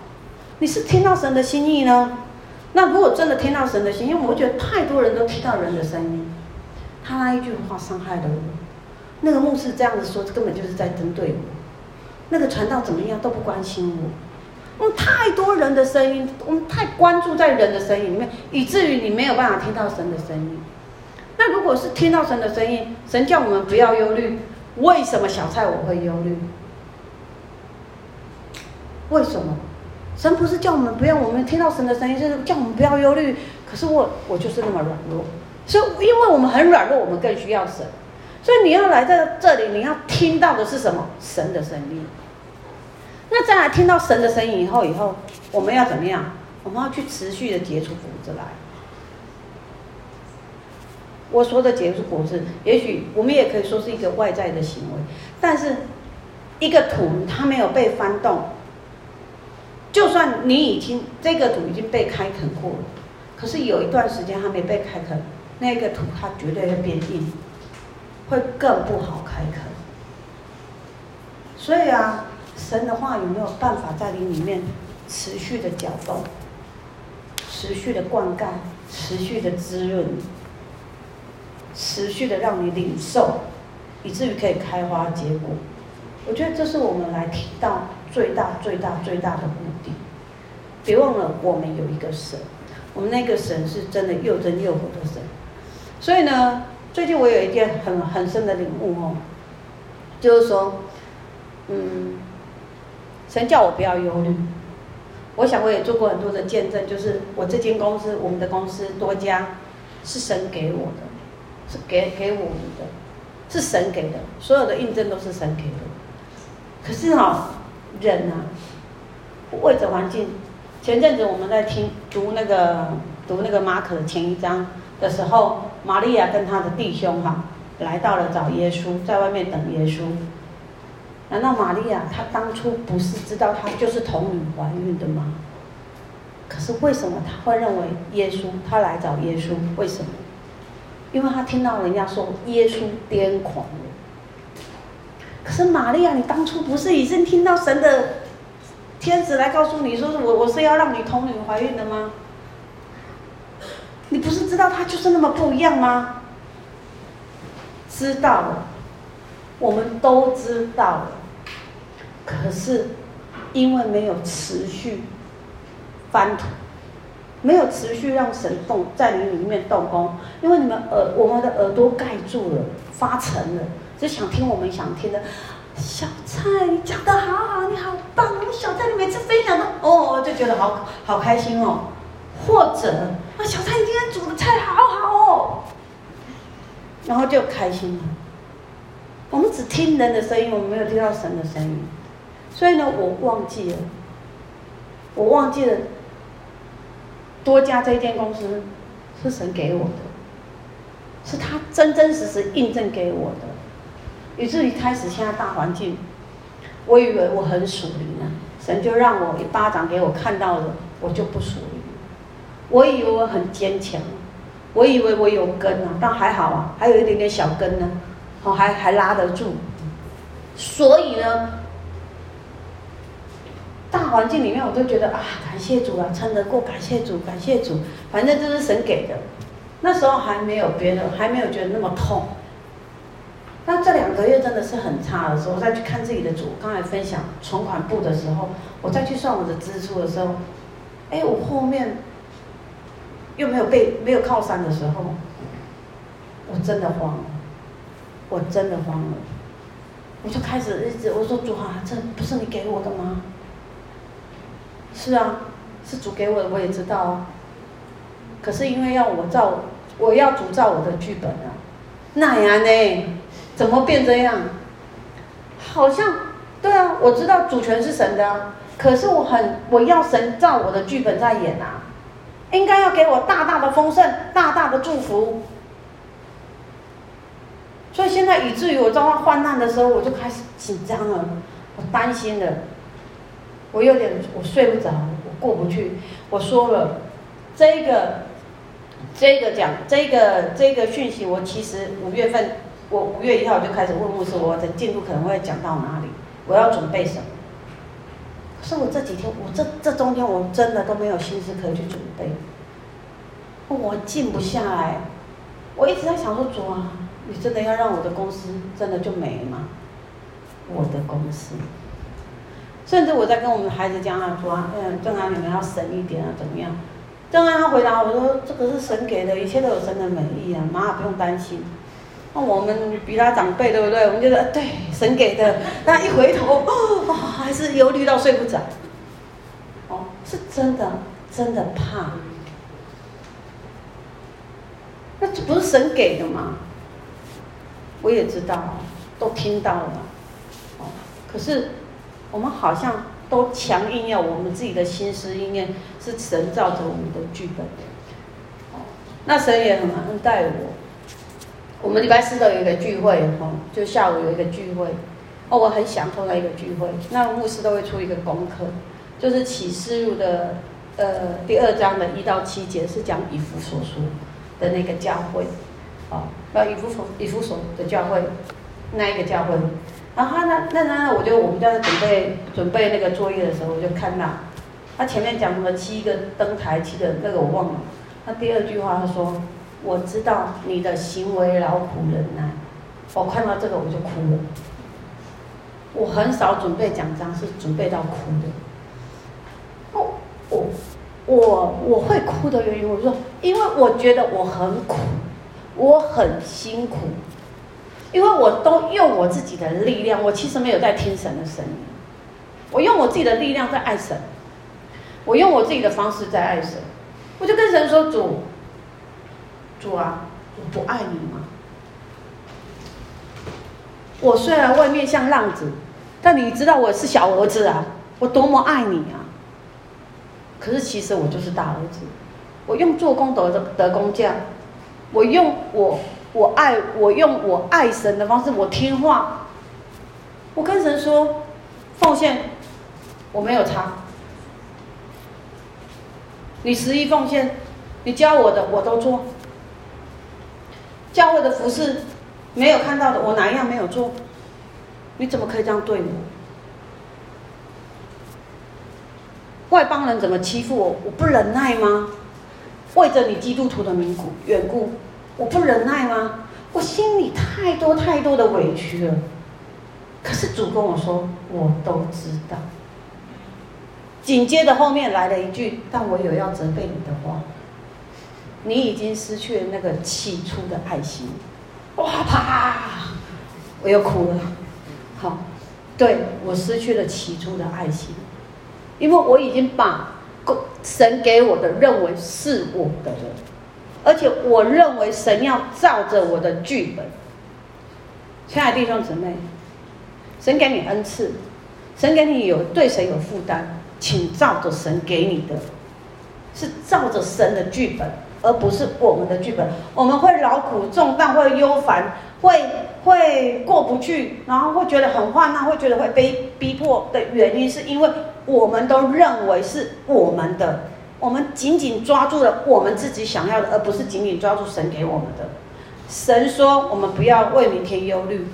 你是听到神的心意呢？那如果真的听到神的心意，因为我觉得太多人都听到人的声音。他那一句话伤害了我，那个牧师这样子说，根本就是在针对我。那个传道怎么样都不关心我。我们太多人的声音，我们太关注在人的声音里面，以至于你没有办法听到神的声音。那如果是听到神的声音，神叫我们不要忧虑，为什么小蔡我会忧虑？为什么？神不是叫我们不要，我们听到神的声音，就是叫我们不要忧虑。可是我我就是那么软弱。所以，因为我们很软弱，我们更需要神。所以你要来到这里，你要听到的是什么？神的声音。那再来听到神的声音以后，以后我们要怎么样？我们要去持续的结出果子来。我说的结出果子，也许我们也可以说是一个外在的行为，但是一个土它没有被翻动，就算你已经这个土已经被开垦过了，可是有一段时间还没被开垦。那个土它绝对会变硬，会更不好开垦。所以啊，神的话有没有办法在你里面持续的搅动、持续的灌溉、持续的滋润、持续的让你领受，以至于可以开花结果？我觉得这是我们来提到最大、最大、最大的目的。别忘了，我们有一个神，我们那个神是真的又真又活的神。所以呢，最近我有一件很很深的领悟哦，就是说，嗯，神叫我不要忧虑。我想我也做过很多的见证，就是我这间公司，我们的公司多家，是神给我的，是给给我们的，是神给的，所有的印证都是神给的。可是哈、哦，人啊，为着环境，前阵子我们在听读那个读那个马可的前一章的时候。玛利亚跟他的弟兄哈，来到了找耶稣，在外面等耶稣。难道玛利亚她当初不是知道她就是童女怀孕的吗？可是为什么她会认为耶稣她来找耶稣？为什么？因为她听到人家说耶稣癫狂了。可是玛利亚，你当初不是已经听到神的天使来告诉你说，我我是要让你童女怀孕的吗？知道他就是那么不一样吗？知道了，我们都知道了。可是，因为没有持续翻土，没有持续让神动在你里面动工，因为你们耳我们的耳朵盖住了，发沉了，只想听我们想听的。小蔡，你讲得好好，你好棒！小蔡，你每次分享都哦，就觉得好好开心哦。或者啊，小蔡，你今天煮的菜好好哦，然后就开心了。我们只听人的声音，我们没有听到神的声音，所以呢，我忘记了，我忘记了多加这间公司是神给我的，是他真真实实印证给我的，以至于开始现在大环境，我以为我很属灵呢，神就让我一巴掌给我看到了，我就不属灵。我以为我很坚强，我以为我有根啊，但还好啊，还有一点点小根呢，哦，还还拉得住。所以呢，大环境里面，我都觉得啊，感谢主啊，撑得过，感谢主，感谢主，反正这是神给的。那时候还没有别的，还没有觉得那么痛。那这两个月真的是很差的时候，我再去看自己的主，刚才分享存款簿的时候，我再去算我的支出的时候，哎，我后面又没有被没有靠山的时候，我真的慌了，我真的慌了，我就开始一直我说主啊，这不是你给我的吗？是啊，是主给我的，我也知道啊。可是因为要我照，我要主照我的剧本啊，那样呢？怎么变这样？好像对啊，我知道主权是神的啊，可是我很我要神照我的剧本在演啊，应该要给我大大的丰盛，大大的祝福。所以现在以至于我遭到患难的时候，我就开始紧张了，我担心了，我有点我睡不着，我过不去。我说了，这个这个讲这个这个讯息，我其实五月份。我五月一号就开始问牧师，我的进度可能会讲到哪里？我要准备什么？可是我这几天，我这这中间我真的都没有心思可以去准备，我静不下来。我一直在想说，主啊，你真的要让我的公司真的就没吗？我的公司，甚至我在跟我们的孩子讲啊，主啊，嗯，正安你们要省一点啊，怎么样？正安他回答我说，这个是神给的，一切都有神的美意啊，妈不用担心。那我们比他长辈，对不对？我们觉得对，神给的。但一回头，哦，还是忧虑到睡不着。哦，是真的，真的怕。那这不是神给的吗？我也知道，都听到了。哦，可是我们好像都强硬要我们自己的心思意念是神照着我们的剧本。哦，那神也很恩待我。我们礼拜四都有一个聚会，哦，就下午有一个聚会，哦，我很享受那一个聚会。那牧师都会出一个功课，就是启示录的呃第二章的一到七节是讲以弗所书的那个教会，哦，那以弗所以弗所的教会那一个教会。然后呢，那那那我就我们在准备准备那个作业的时候，我就看到他前面讲什么七个灯台，七个那个我忘了。那第二句话他说。我知道你的行为劳苦忍耐，我看到这个我就哭了。我很少准备奖章，是准备到哭的。哦，我我我会哭的原因，我说，因为我觉得我很苦，我很辛苦，因为我都用我自己的力量，我其实没有在听神的声音，我用我自己的力量在爱神，我用我自己的方式在爱神，我就跟神说主。主啊，我不爱你吗？我虽然外面像浪子，但你知道我是小儿子啊，我多么爱你啊！可是其实我就是大儿子，我用做工得得工匠，我用我我爱我用我爱神的方式，我听话，我跟神说奉献，我没有差，你十一奉献，你教我的我都做。教会的服饰，没有看到的，我哪一样没有做？你怎么可以这样对我？外邦人怎么欺负我？我不忍耐吗？为着你基督徒的名故缘故，我不忍耐吗？我心里太多太多的委屈了。可是主跟我说，我都知道。紧接着后面来了一句：“但我有要责备你的话。”你已经失去了那个起初的爱心，哇啪！我又哭了。好，对，我失去了起初的爱心，因为我已经把神给我的认为是我的了，而且我认为神要照着我的剧本。亲爱的弟兄姊妹，神给你恩赐，神给你有对谁有负担，请照着神给你的，是照着神的剧本。而不是我们的剧本，我们会劳苦重担，会忧烦，会会过不去，然后会觉得很患难，会觉得会被逼迫的原因，是因为我们都认为是我们的，我们紧紧抓住了我们自己想要的，而不是紧紧抓住神给我们的。神说：“我们不要为明天忧虑。”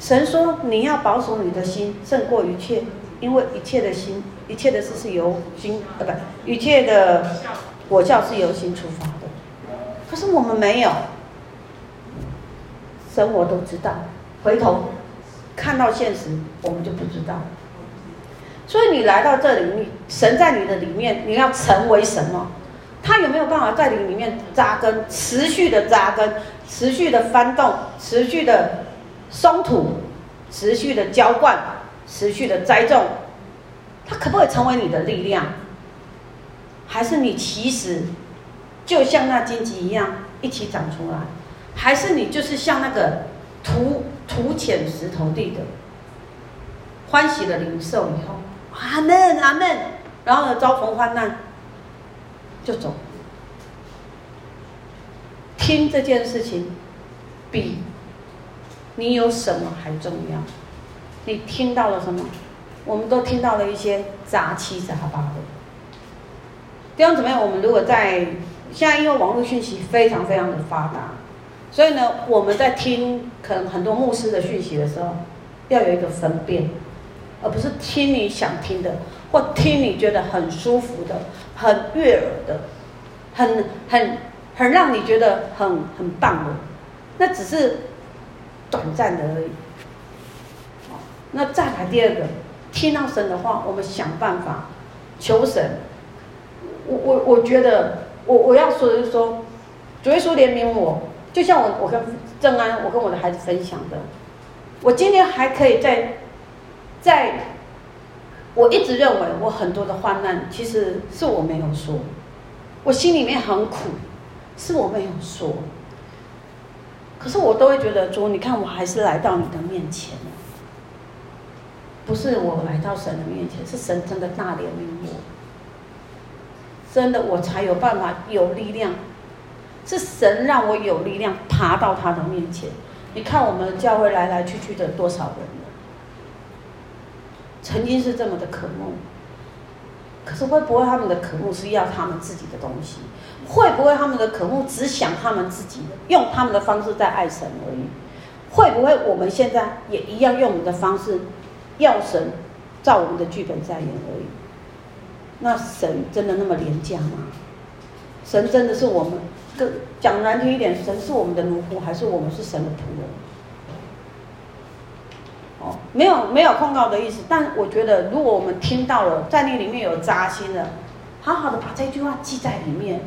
神说：“你要保守你的心，胜过一切，因为一切的心，一切的事是由心，呃，不，一切的我教是由心出发的。可是我们没有，神我都知道，回头看到现实，我们就不知道。所以你来到这里，你神在你的里面，你要成为什么？他有没有办法在你里面扎根，持续的扎根，持续的翻动，持续的松土，持续的浇灌，持续的栽种？他可不可以成为你的力量？还是你其实就像那荆棘一样一起长出来？还是你就是像那个土土浅石头地的，欢喜的灵兽以后，阿门阿门，然后呢，遭逢患难。就走，听这件事情，比你有什么还重要。你听到了什么？我们都听到了一些杂七杂八的。弟兄姊妹，我们如果在现在，因为网络讯息非常非常的发达，所以呢，我们在听可能很多牧师的讯息的时候，要有一个分辨，而不是听你想听的。或听你觉得很舒服的、很悦耳的、很很很让你觉得很很棒的，那只是短暂的而已。那再来第二个，听到神的话，我们想办法求神。我我我觉得，我我要说的就是说，主耶稣怜悯我，就像我我跟正安，我跟我的孩子分享的，我今天还可以在在。我一直认为我很多的患难，其实是我没有说，我心里面很苦，是我没有说。可是我都会觉得，主，你看我还是来到你的面前，不是我来到神的面前，是神真的大怜悯我，真的我才有办法有力量，是神让我有力量爬到他的面前。你看我们教会来来去去的多少人。曾经是这么的渴慕，可是会不会他们的渴慕是要他们自己的东西？会不会他们的渴慕只想他们自己，用他们的方式在爱神而已？会不会我们现在也一样用我们的方式，要神照我们的剧本在演而已？那神真的那么廉价吗？神真的是我们，更讲难听一点，神是我们的奴仆，还是我们是神的仆人？哦，没有没有控告的意思，但我觉得，如果我们听到了，在你里面有扎心的，好好的把这句话记在里面，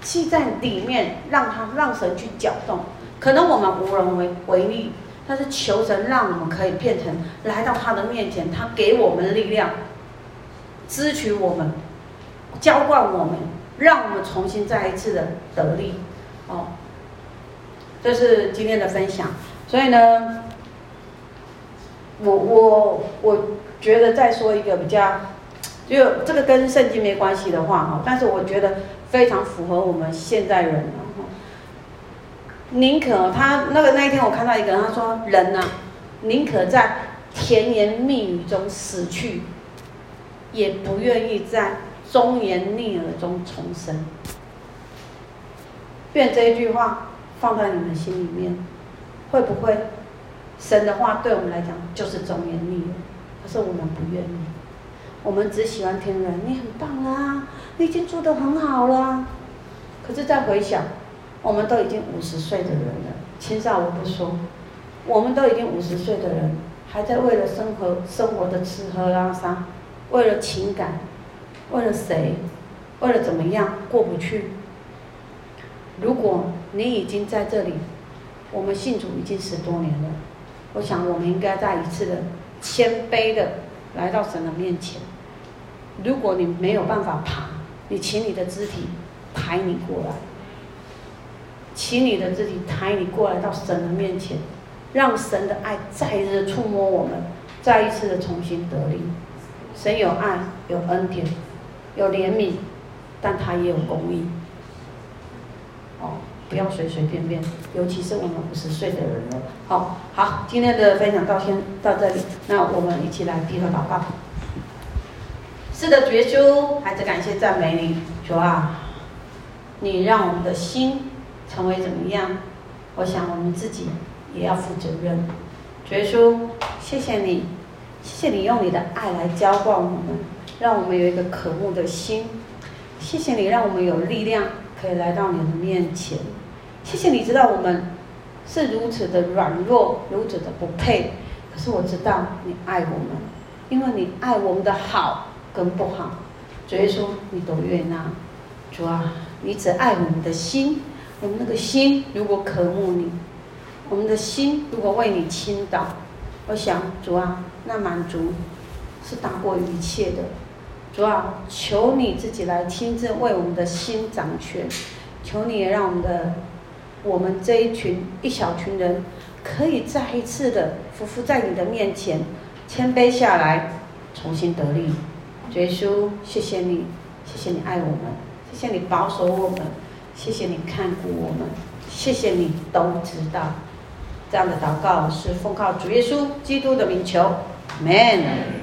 记在里面，让他让神去搅动。可能我们无能为为力，但是求神让我们可以变成来到他的面前，他给我们力量，支取我们，浇灌我们，让我们重新再一次的得力。哦，这是今天的分享，所以呢。我我我觉得再说一个比较，就这个跟圣经没关系的话哈，但是我觉得非常符合我们现代人。宁可他那个那一天我看到一个人他说人呐、宁可在甜言蜜语中死去，也不愿意在忠言逆耳中重生。愿这一句话放在你们心里面，会不会？神的话对我们来讲就是忠言逆耳，可是我们不愿意，我们只喜欢听人，你很棒啊，你已经做得很好了。可是再回想，我们都已经五十岁的人了，青少我不说，我们都已经五十岁的人，还在为了生活、生活的吃喝拉撒，为了情感，为了谁，为了怎么样过不去。如果你已经在这里，我们信主已经十多年了。我想，我们应该再一次的谦卑的来到神的面前。如果你没有办法爬，你请你的肢体抬你过来，请你的肢体抬你过来到神的面前，让神的爱再一次触摸我们，再一次的重新得力。神有爱，有恩典，有怜悯，但他也有公义。哦。不要随随便便，尤其是我们五十岁的人了。好，好，今天的分享到先到这里，那我们一起来低头祷告。是的，主耶稣，孩子感谢赞美你，主啊，你让我们的心成为怎么样？我想我们自己也要负责任。主耶稣，谢谢你，谢谢你用你的爱来浇灌我们，让我们有一个渴慕的心。谢谢你让我们有力量可以来到你的面前。谢谢你知道我们是如此的软弱，如此的不配，可是我知道你爱我们，因为你爱我们的好跟不好，主耶稣你都悦纳。主啊，你只爱我们的心，我们那个心如果渴慕你，我们的心如果为你倾倒，我想主啊，那满足是大过一切的。主啊，求你自己来亲自为我们的心掌权，求你也让我们的。我们这一群一小群人，可以再一次的匍匐在你的面前，谦卑下来，重新得力。耶稣，谢谢你，谢谢你爱我们，谢谢你保守我们，谢谢你看顾我们，谢谢你都知道。这样的祷告是奉靠主耶稣基督的名求，Amen。